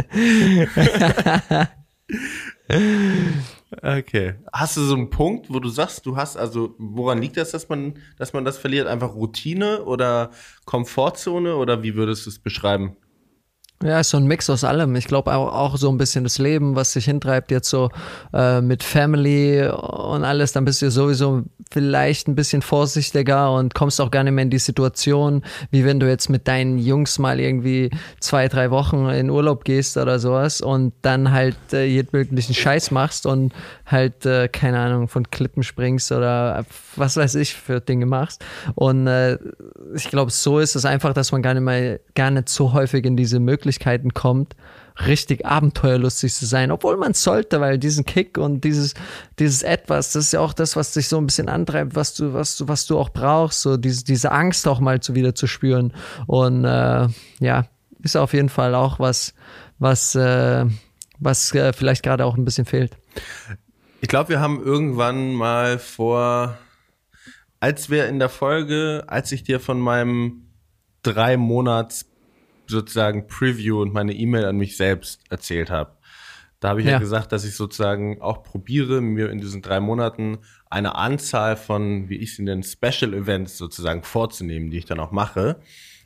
[LAUGHS] okay. Hast du so einen Punkt, wo du sagst, du hast, also woran liegt das, dass man, dass man das verliert? Einfach Routine oder Komfortzone oder wie würdest du es beschreiben? Ja, ist so ein Mix aus allem. Ich glaube auch, auch so ein bisschen das Leben, was sich hintreibt, jetzt so äh, mit Family und alles, dann bist du sowieso vielleicht ein bisschen vorsichtiger und kommst auch gar nicht mehr in die Situation, wie wenn du jetzt mit deinen Jungs mal irgendwie zwei, drei Wochen in Urlaub gehst oder sowas und dann halt äh, möglichen Scheiß machst und halt, äh, keine Ahnung, von Klippen springst oder was weiß ich für Dinge machst. Und äh, ich glaube, so ist es einfach, dass man gar nicht mehr, gar nicht so häufig in diese Möglichkeiten kommt, richtig abenteuerlustig zu sein, obwohl man sollte, weil diesen Kick und dieses, dieses Etwas, das ist ja auch das, was dich so ein bisschen antreibt, was du, was du, was du auch brauchst, so diese, diese Angst auch mal zu wieder zu spüren. Und äh, ja, ist auf jeden Fall auch was, was, äh, was äh, vielleicht gerade auch ein bisschen fehlt. Ich glaube, wir haben irgendwann mal vor, als wir in der Folge, als ich dir von meinem drei Monats sozusagen Preview und meine E-Mail an mich selbst erzählt habe. Da habe ich ja. ja. gesagt, dass ich sozusagen auch probiere, mir in diesen drei Monaten eine Anzahl von, wie ich es in den Special Events sozusagen vorzunehmen, die ich dann auch mache.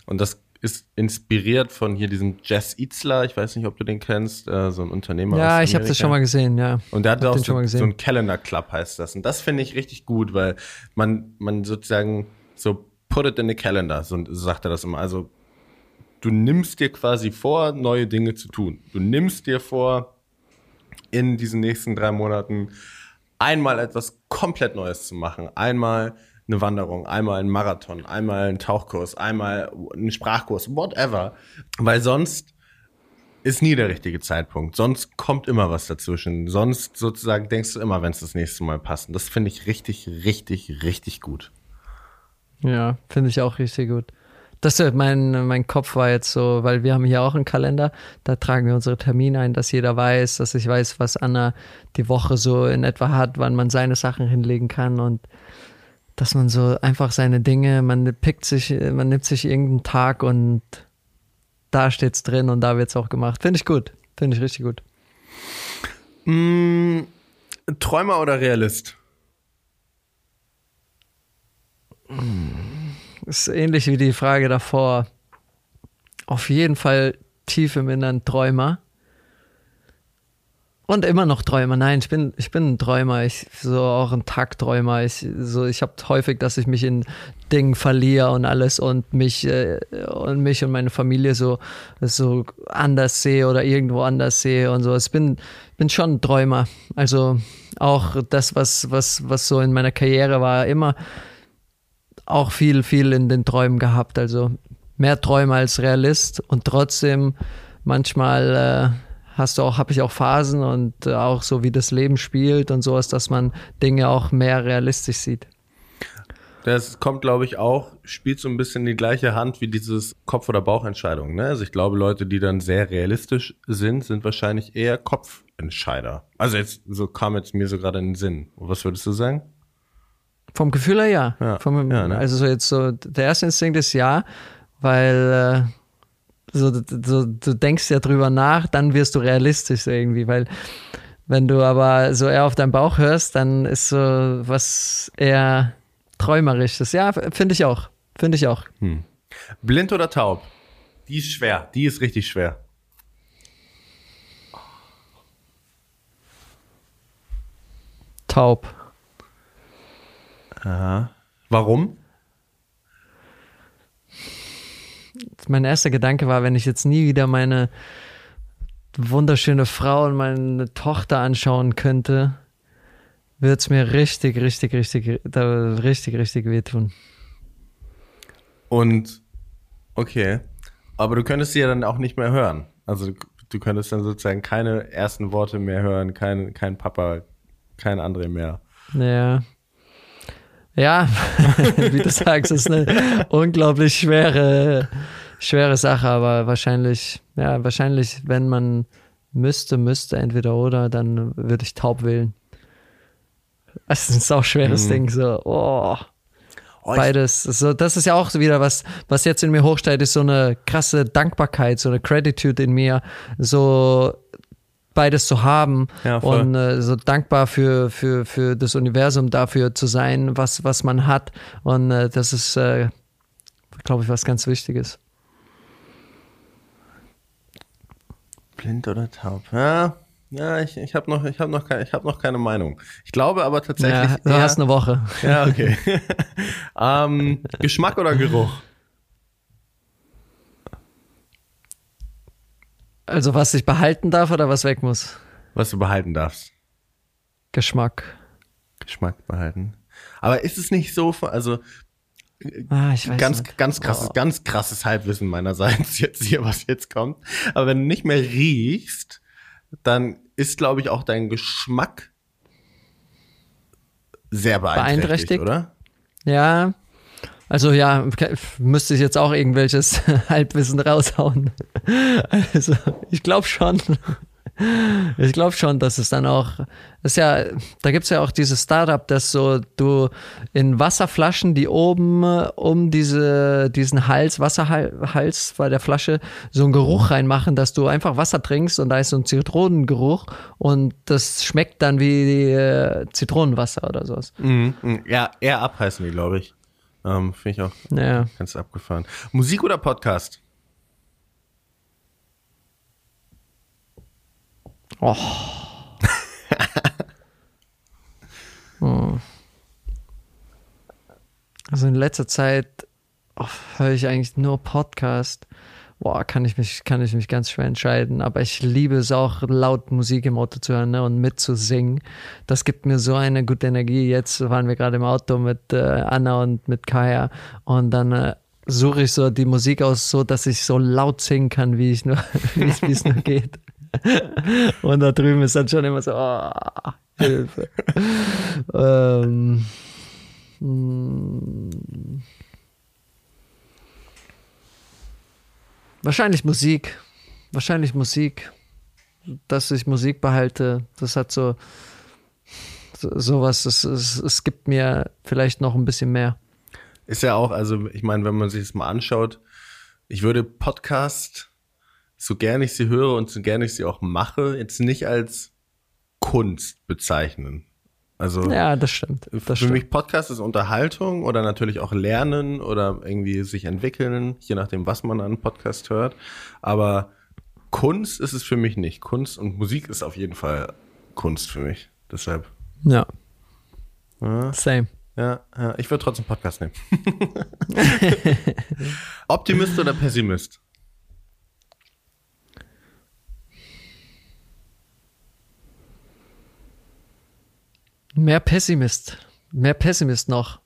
Und das ist inspiriert von hier diesem Jess Itzler, ich weiß nicht, ob du den kennst, äh, so ein Unternehmer. Ja, ich habe das schon mal gesehen, ja. Und der hat auch so, so ein Calendar Club heißt das. Und das finde ich richtig gut, weil man, man sozusagen so put it in the calendar, so sagt er das immer. Also du nimmst dir quasi vor, neue Dinge zu tun. Du nimmst dir vor, in diesen nächsten drei Monaten einmal etwas komplett Neues zu machen. Einmal eine Wanderung, einmal einen Marathon, einmal einen Tauchkurs, einmal einen Sprachkurs, whatever. Weil sonst ist nie der richtige Zeitpunkt. Sonst kommt immer was dazwischen. Sonst sozusagen denkst du immer, wenn es das nächste Mal passt. Das finde ich richtig, richtig, richtig gut. Ja, finde ich auch richtig gut. Das mein, mein Kopf war jetzt so, weil wir haben hier auch einen Kalender, da tragen wir unsere Termine ein, dass jeder weiß, dass ich weiß, was Anna die Woche so in etwa hat, wann man seine Sachen hinlegen kann und dass man so einfach seine Dinge, man pickt sich, man nimmt sich irgendeinen Tag und da steht's drin und da wird's auch gemacht. Finde ich gut. Finde ich richtig gut. Mm, Träumer oder Realist? Ist ähnlich wie die Frage davor. Auf jeden Fall tief im Innern Träumer. Und immer noch Träumer. Nein, ich bin, ich bin ein Träumer. Ich so auch ein Tagträumer. Ich so, ich habe häufig, dass ich mich in Dingen verliere und alles und mich äh, und mich und meine Familie so so anders sehe oder irgendwo anders sehe und so. Ich bin bin schon ein Träumer. Also auch das, was was was so in meiner Karriere war, immer auch viel viel in den Träumen gehabt. Also mehr Träume als Realist und trotzdem manchmal äh, hast du auch, habe ich auch Phasen und äh, auch so wie das Leben spielt und sowas, dass man Dinge auch mehr realistisch sieht. Das kommt, glaube ich, auch, spielt so ein bisschen die gleiche Hand wie dieses Kopf- oder Bauchentscheidung. Ne? Also ich glaube, Leute, die dann sehr realistisch sind, sind wahrscheinlich eher Kopfentscheider. Also jetzt, so kam jetzt mir so gerade in den Sinn. Was würdest du sagen? Vom Gefühl her ja. Ja, Vom, ja, ne? Also so jetzt so, der erste Instinkt ist ja, weil äh, so, so, du denkst ja drüber nach, dann wirst du realistisch irgendwie, weil wenn du aber so eher auf deinen Bauch hörst, dann ist so was eher träumerisches. Ja, finde ich auch. Finde ich auch. Hm. Blind oder taub? Die ist schwer. Die ist richtig schwer. Taub. Aha. Warum? Mein erster Gedanke war, wenn ich jetzt nie wieder meine wunderschöne Frau und meine Tochter anschauen könnte, würde es mir richtig, richtig, richtig, richtig, richtig wehtun. Und okay. Aber du könntest sie ja dann auch nicht mehr hören. Also du, du könntest dann sozusagen keine ersten Worte mehr hören, kein, kein Papa, kein andere mehr. Ja. Ja, [LAUGHS] wie du sagst, ist eine unglaublich schwere, schwere Sache, aber wahrscheinlich, ja, wahrscheinlich, wenn man müsste, müsste, entweder oder, dann würde ich taub wählen. Das ist auch schweres Mhm. Ding, so, oh. Oh, Beides. So, das ist ja auch wieder was, was jetzt in mir hochsteigt, ist so eine krasse Dankbarkeit, so eine Gratitude in mir, so beides zu haben Ja, und äh, so dankbar für, für, für das Universum dafür zu sein, was, was man hat. Und äh, das ist, äh, glaube ich, was ganz Wichtiges. Blind oder taub? Ja, ja ich, ich habe noch, ich hab noch, kein, ich hab noch keine Meinung. Ich glaube aber tatsächlich. Ja, du eher- hast eine Woche. Ja, okay. [LAUGHS] ähm, Geschmack oder Geruch? Also was ich behalten darf oder was weg muss? Was du behalten darfst. Geschmack. Geschmack behalten. Aber ist es nicht so, also Ah, ich weiß ganz, nicht. ganz krasses, Oh. ganz krasses Halbwissen meinerseits [LAUGHS] jetzt hier, was jetzt kommt. Aber wenn du nicht mehr riechst, dann ist, glaube ich, auch dein Geschmack sehr beeinträchtigt, Beeinträchtigt? oder? Ja, also ja, müsste ich jetzt auch irgendwelches [LAUGHS] Halbwissen raushauen. [LAUGHS] Also ich glaube schon. [LAUGHS] Ich glaube schon, dass es dann auch, ist ja, da gibt's ja auch dieses Startup, dass so du in Wasserflaschen, die oben äh, um diese, diesen Hals, Wasserhals bei der Flasche, so einen Geruch reinmachen, dass du einfach Wasser trinkst und da ist so ein Zitronengeruch und das schmeckt dann wie äh, Zitronenwasser oder sowas. Mhm. mhm. Ja, eher ab heißen die, glaube ich. Ähm, Finde ich auch Ja. ganz abgefahren. Musik oder Podcast? Oh. [LAUGHS] Hm. Also in letzter Zeit oh, höre ich eigentlich nur Podcast. Boah, kann ich mich, kann ich mich ganz schwer entscheiden. Aber ich liebe es auch, laut Musik im Auto zu hören ne, und mitzusingen. Das gibt mir so eine gute Energie. Jetzt waren wir gerade im Auto mit äh, Anna und mit Kaya und dann äh, suche ich so die Musik aus, so dass ich so laut singen kann, wie ich nur, [LAUGHS] wie es nur geht. [LAUGHS] Und da drüben ist dann schon immer so, oh, Hilfe. [LAUGHS] ähm, Wahrscheinlich Musik. Wahrscheinlich Musik. Dass ich Musik behalte, das hat so, so sowas, es, es, es gibt mir vielleicht noch ein bisschen mehr. Ist ja auch, also ich meine, wenn man sich das mal anschaut, ich würde Podcast, so gerne ich sie höre und so gerne ich sie auch mache, jetzt nicht als Kunst bezeichnen. Also ja, das stimmt. Das für stimmt. mich Podcast ist Unterhaltung oder natürlich auch Lernen oder irgendwie sich entwickeln, je nachdem, was man an Podcast hört. Aber Kunst ist es für mich nicht. Kunst und Musik ist auf jeden Fall Kunst für mich. Deshalb. Ja. Ja, Same. ja, ja. ich würde trotzdem Podcast nehmen. [LAUGHS] Optimist oder Pessimist? Mehr Pessimist. Mehr Pessimist noch.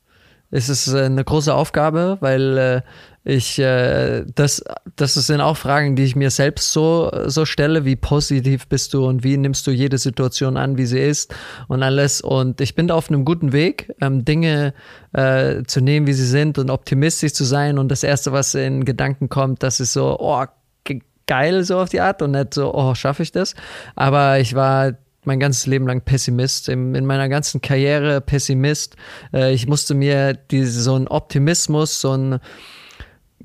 Es ist äh, eine große Aufgabe, weil äh, ich äh, das das sind auch Fragen, die ich mir selbst so so stelle, wie positiv bist du und wie nimmst du jede Situation an, wie sie ist und alles und ich bin da auf einem guten Weg, ähm, Dinge zu nehmen, wie sie sind und optimistisch zu sein und das erste, was in Gedanken kommt, das ist so, oh, ge- geil so auf die Art und nicht so, oh, schaffe ich das, aber ich war mein ganzes Leben lang Pessimist, in, in meiner ganzen Karriere Pessimist. Äh, ich musste mir diese, so einen Optimismus, so einen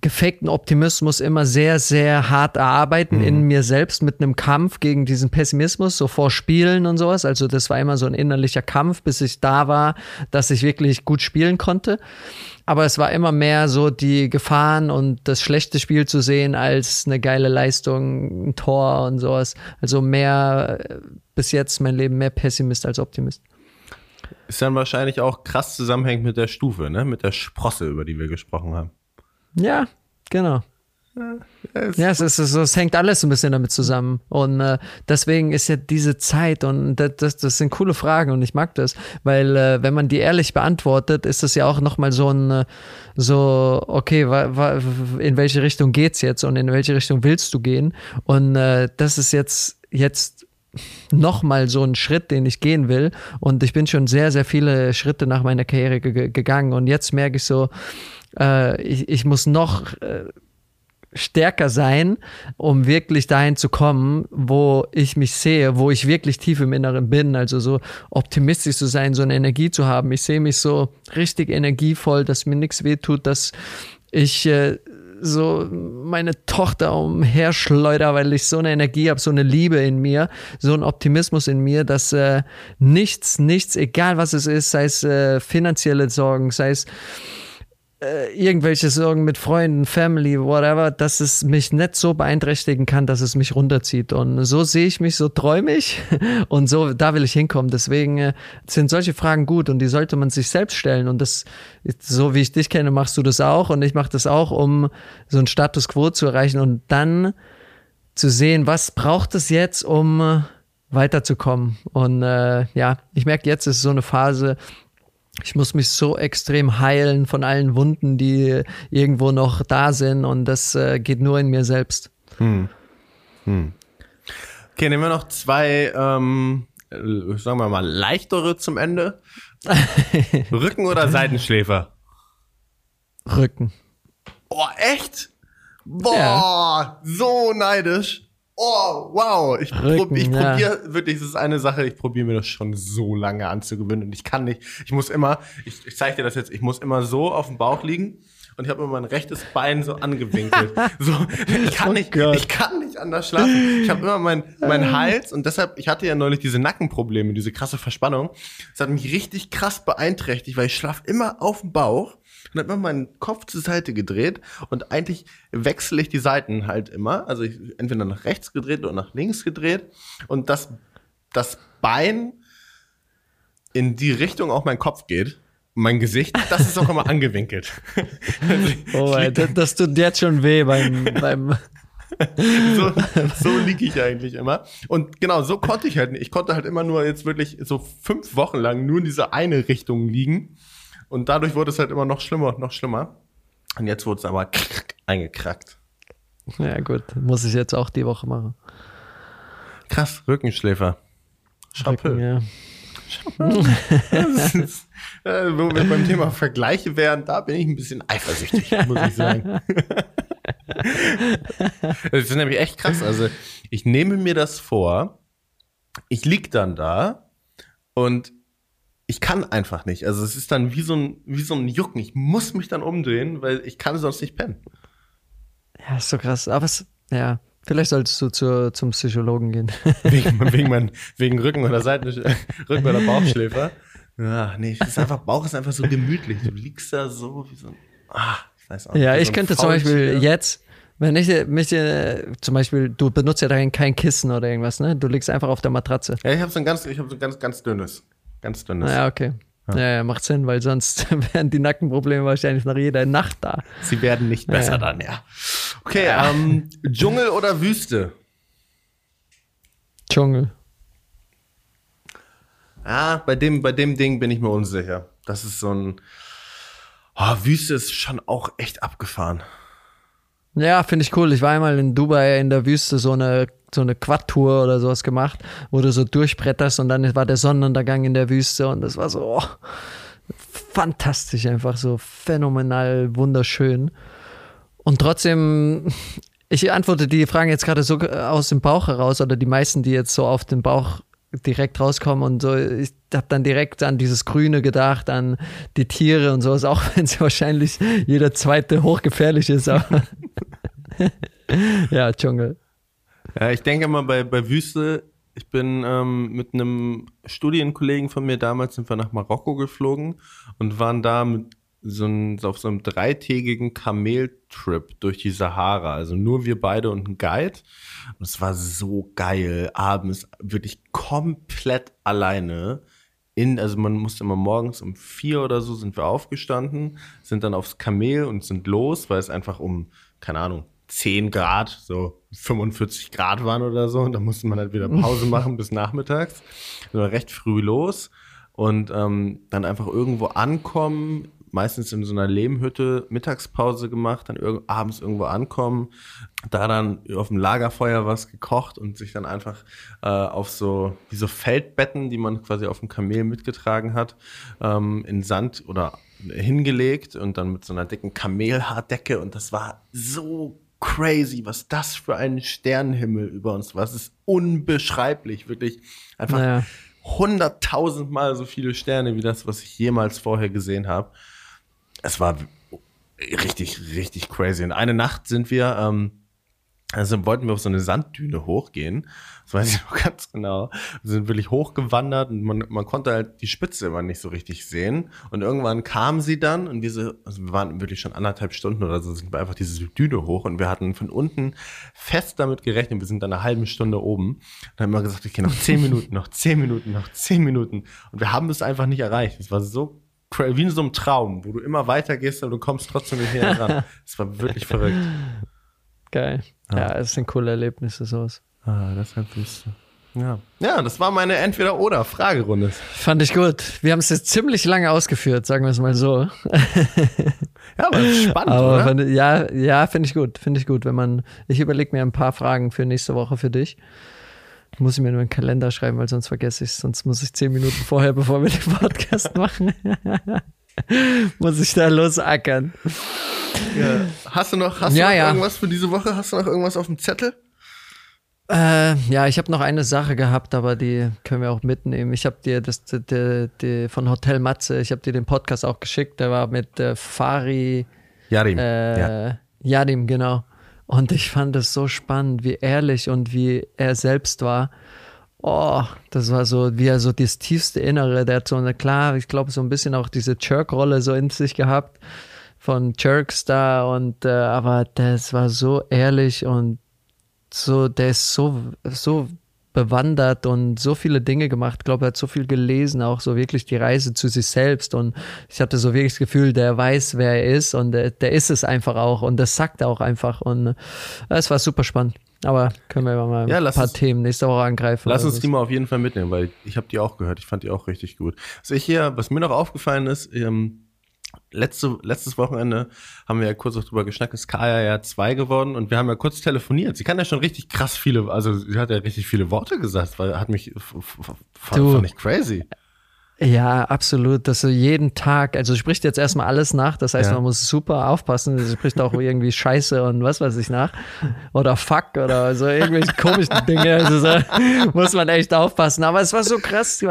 gefakten Optimismus immer sehr, sehr hart erarbeiten in mir selbst mit einem Kampf gegen diesen Pessimismus, so vor Spielen und sowas. Also das war immer so ein innerlicher Kampf, bis ich da war, dass ich wirklich gut spielen konnte. Aber es war immer mehr so die Gefahren und das schlechte Spiel zu sehen als eine geile Leistung, ein Tor und sowas. Also mehr äh, bis jetzt mein Leben mehr Pessimist als Optimist. Ist dann wahrscheinlich auch krass zusammenhängt mit der Stufe, ne? Mit der Sprosse, über die wir gesprochen haben. Ja, genau. Ja, es, ist, so, es hängt alles so ein bisschen damit zusammen. Und äh, deswegen ist ja diese Zeit und das, das, das sind coole Fragen und ich mag das, weil äh, wenn man die ehrlich beantwortet, ist das ja auch nochmal so ein, äh, so, okay, wa, wa, in welche Richtung geht's jetzt und in welche Richtung willst du gehen? Und äh, das ist jetzt, jetzt nochmal so ein Schritt, den ich gehen will. Und ich bin schon sehr, sehr viele Schritte nach meiner Karriere ge gegangen. Und jetzt merke ich so, äh, ich, ich muss noch äh, stärker sein, um wirklich dahin zu kommen, wo ich mich sehe, wo ich wirklich tief im Inneren bin. Also so optimistisch zu sein, so eine Energie zu haben. Ich sehe mich so richtig energievoll, dass mir nichts wehtut, dass ich äh, so meine Tochter umherschleuder, weil ich so eine Energie habe, so eine Liebe in mir, so ein Optimismus in mir, dass äh, nichts, nichts, egal was es ist, sei es äh, finanzielle Sorgen, sei es äh, irgendwelche Sorgen mit Freunden, Family, whatever, dass es mich nicht so beeinträchtigen kann, dass es mich runterzieht. Und so sehe ich mich, so träume ich [LAUGHS] und so, da will ich hinkommen. Deswegen äh, sind solche Fragen gut und die sollte man sich selbst stellen. Und das, so wie ich dich kenne, machst du das auch und ich mache das auch, um so einen Status quo zu erreichen und dann zu sehen, was braucht es jetzt, um äh, weiterzukommen. Und äh, ja, ich merke jetzt, ist so eine Phase, ich muss mich so extrem heilen von allen Wunden, die irgendwo noch da sind und das äh, geht nur in mir selbst. Hm. Hm. Okay, nehmen wir noch zwei, ähm, äh, sagen wir mal, leichtere zum Ende. [LAUGHS] Rücken oder Seitenschläfer? Rücken. Oh, echt? Boah, so neidisch. Oh, wow. Ich, Rücken, prob, ich ja. probiere wirklich, das ist eine Sache, ich probiere mir das schon so lange anzugewöhnen und ich kann nicht, ich muss immer, ich, ich zeige dir das jetzt, ich muss immer so auf dem Bauch liegen und ich habe immer mein rechtes Bein so angewinkelt. [LAUGHS] so, ich kann Oh nicht, Gott. ich kann nicht anders schlafen. Ich habe immer mein, mein Hals und deshalb, ich hatte ja neulich diese Nackenprobleme, diese krasse Verspannung. Das hat mich richtig krass beeinträchtigt, weil ich schlafe immer auf dem Bauch und habe immer meinen Kopf zur Seite gedreht und eigentlich wechsle ich die Seiten halt immer. Also ich, entweder nach rechts gedreht oder nach links gedreht und das, das Bein in die Richtung auch mein Kopf geht. Mein Gesicht, das ist auch immer [LAUGHS] angewinkelt. Oh, lieg- das, das tut jetzt schon weh beim, beim [LAUGHS] so, so liege ich eigentlich immer. Und genau, so konnte ich halt nicht. Ich konnte halt immer nur jetzt wirklich so fünf Wochen lang nur in diese eine Richtung liegen. Und dadurch wurde es halt immer noch schlimmer, noch schlimmer. Und jetzt wurde es aber [LAUGHS] eingekrackt. Ja gut, muss ich jetzt auch die Woche machen. Krass, Rückenschläfer. Chapeau. Rücken, ja. Ist, äh, wo wir beim Thema Vergleiche wären, da bin ich ein bisschen eifersüchtig, muss ich sagen. [LAUGHS] das ist nämlich echt krass. Also ich nehme mir das vor, ich lieg dann da und ich kann einfach nicht. Also es ist dann wie so ein, wie so ein Jucken. Ich muss mich dann umdrehen, weil ich kann sonst nicht pennen. Ja, ist so krass. Aber es, ja, vielleicht solltest du zur, zum Psychologen gehen. Wegen, [LAUGHS] wegen, mein, [LAUGHS] wegen Rücken oder Seiten, [LAUGHS] Rücken oder Bauchschläfer. Ja, nee, ist einfach, Bauch ist einfach so gemütlich. Du liegst da so wie so ein, ah, ich weiß auch nicht. Ja, ich so könnte zum Beispiel jetzt, wenn ich mich äh, zum Beispiel, du benutzt ja darin kein Kissen oder irgendwas, ne? Du liegst einfach auf der Matratze. Ja, ich habe so ein ganz, ich habe so ein ganz, ganz dünnes. Ganz dünnes. Ja, okay. Ja. ja, macht Sinn, weil sonst [LAUGHS] wären die Nackenprobleme wahrscheinlich nach jeder Nacht da. Sie werden nicht besser ja. dann, ja. Okay, ja. Ähm, Dschungel oder Wüste? Dschungel. Ja, bei dem, bei dem Ding bin ich mir unsicher. Das ist so ein. Oh, Wüste ist schon auch echt abgefahren. Ja, finde ich cool. Ich war einmal in Dubai in der Wüste so eine so eine Quad-Tour oder sowas gemacht, wo du so durchbretterst und dann war der Sonnenuntergang in der Wüste und das war so oh, fantastisch, einfach so phänomenal wunderschön. Und trotzdem, ich antworte die Fragen jetzt gerade so aus dem Bauch heraus oder die meisten, die jetzt so auf den Bauch direkt rauskommen und so. Ich habe dann direkt an dieses Grüne gedacht, an die Tiere und sowas, auch [LAUGHS] wenn es wahrscheinlich jeder zweite hochgefährlich ist. Aber [LAUGHS] [LAUGHS] ja, Dschungel. Ja, ich denke mal bei, bei Wüste, ich bin ähm, mit einem Studienkollegen von mir damals sind wir nach Marokko geflogen und waren da mit so ein, auf so einem dreitägigen Kameltrip durch die Sahara. Also nur wir beide und ein Guide. Und es war so geil. Abends wirklich komplett alleine. In, also man musste immer morgens um vier oder so sind wir aufgestanden, sind dann aufs Kamel und sind los, weil es einfach um, keine Ahnung, 10 Grad, so 45 Grad waren oder so. Und da musste man halt wieder Pause [LAUGHS] machen bis nachmittags. So recht früh los und ähm, dann einfach irgendwo ankommen, meistens in so einer Lehmhütte Mittagspause gemacht, dann irg abends irgendwo ankommen, da dann auf dem Lagerfeuer was gekocht und sich dann einfach äh, auf so wie so Feldbetten, die man quasi auf dem Kamel mitgetragen hat, ähm, in Sand oder hingelegt und dann mit so einer dicken Kamelhaardecke und das war so crazy, was das für ein Sternenhimmel über uns war. Es ist unbeschreiblich, wirklich einfach hunderttausendmal naja. so viele Sterne wie das, was ich jemals vorher gesehen habe. Es war richtig, richtig crazy. Und eine Nacht sind wir ähm, also wollten wir auf so eine Sanddüne hochgehen. Das weiß ich [LAUGHS] noch ganz genau. Wir sind wirklich hochgewandert und man, man konnte halt die Spitze immer nicht so richtig sehen. Und irgendwann kam sie dann und wir, so, also wir waren wirklich schon anderthalb Stunden oder so, sind wir einfach diese Düne hoch und wir hatten von unten fest damit gerechnet, wir sind dann eine halbe Stunde oben. Dann haben wir gesagt, okay, noch zehn Minuten, noch zehn Minuten, noch zehn Minuten. Und wir haben es einfach nicht erreicht. Es war so wie in so einem Traum, wo du immer weiter gehst und du kommst trotzdem nicht näher ran. Es war wirklich verrückt. Geil. Ja, es sind coole Erlebnisse, sowas. Ah, deshalb bist du. Ja. ja, das war meine Entweder-Oder-Fragerunde. Fand ich gut. Wir haben es jetzt ziemlich lange ausgeführt, sagen wir es mal so. ja, aber spannend, aber fand, ja, ja, finde ich gut. Finde ich gut, wenn man. Ich überlege mir ein paar Fragen für nächste Woche für dich. Muss ich mir nur einen Kalender schreiben, weil sonst vergesse ich es. Sonst muss ich zehn Minuten vorher, bevor wir den Podcast machen, [LAUGHS] muss ich da losackern. Ja. Hast du noch, hast ja, du noch ja. irgendwas für diese Woche? Hast du noch irgendwas auf dem Zettel? Äh, ja, ich habe noch eine Sache gehabt, aber die können wir auch mitnehmen. Ich habe dir das die, die, die, von Hotel Matze, ich habe dir den Podcast auch geschickt. Der war mit äh, Fari Yadim. Äh, ja. Yadim, genau. Und ich fand es so spannend, wie ehrlich und wie er selbst war. Oh, das war so, wie er so das tiefste Innere, der hat so eine, klar, ich glaube, so ein bisschen auch diese Jerk-Rolle so in sich gehabt von Jerks da und äh, aber das war so ehrlich und so, der ist so, so bewandert und so viele Dinge gemacht. Ich glaube, er hat so viel gelesen, auch so wirklich die Reise zu sich selbst. Und ich hatte so wirklich das Gefühl, der weiß, wer er ist und der, der ist es einfach auch. Und das sagt er auch einfach. Und äh, es war super spannend. Aber können wir mal ja, ein paar uns, Themen nächste Woche angreifen. Lass uns die mal auf jeden Fall mitnehmen, weil ich habe die auch gehört. Ich fand die auch richtig gut. Was ich hier, was mir noch aufgefallen ist, ähm, letzte, letztes Wochenende haben wir ja kurz auch drüber geschnackt, ist Kaya ja zwei geworden und wir haben ja kurz telefoniert. Sie kann ja schon richtig krass viele, also sie hat ja richtig viele Worte gesagt, weil hat mich, fand, fand ich crazy. Ja, absolut. Dass du jeden Tag, also spricht jetzt erstmal alles nach, das heißt, Ja. man muss super aufpassen. Es spricht auch irgendwie Scheiße und was weiß ich nach. Oder Fuck oder so irgendwelche komischen Dinge. Also so, muss man echt aufpassen. Aber es war so krass.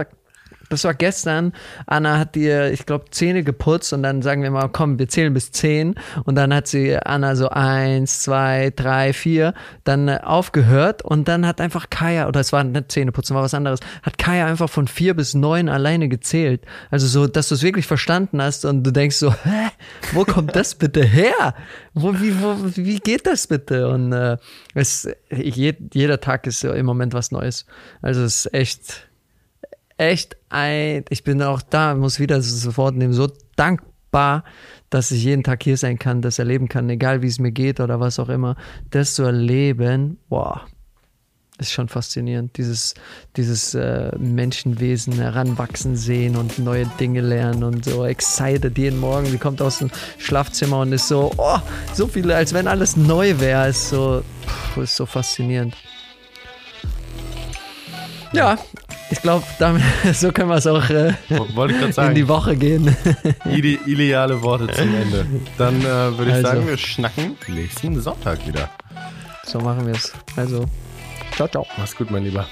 Das war gestern. Anna hat dir, ich glaube, Zähne geputzt und dann sagen wir mal, komm, wir zählen bis zehn. Und dann hat sie Anna so eins, zwei, drei, vier dann aufgehört und dann hat einfach Kaya, oder es war nicht Zähneputzen, war was anderes, hat Kaya einfach von vier bis neun alleine gezählt. Also so, dass du es wirklich verstanden hast und du denkst so, hä, wo kommt das bitte her? Wo, wie, wo, wie geht das bitte? Und äh, es, je, jeder Tag ist ja im Moment was Neues. Also es ist echt echt ein, ich bin auch da, muss wieder Wort nehmen, so dankbar, dass ich jeden Tag hier sein kann, das erleben kann, egal wie es mir geht oder was auch immer. Das zu erleben, boah, ist schon faszinierend. Dieses, dieses äh, Menschenwesen heranwachsen sehen und neue Dinge lernen und so excited jeden Morgen. Sie kommt aus dem Schlafzimmer und ist so, oh, so viele, als wenn alles neu wäre. Ist so, pff, ist so faszinierend. Ja, ich glaube, [LAUGHS] so können wir es auch äh, in die Woche gehen. Ide ideale Worte zum [LAUGHS] Ende. Dann äh, würde ich Also. sagen, wir schnacken nächsten Sonntag wieder. so machen wir es. Also, ciao, ciao. Mach's gut, mein Lieber.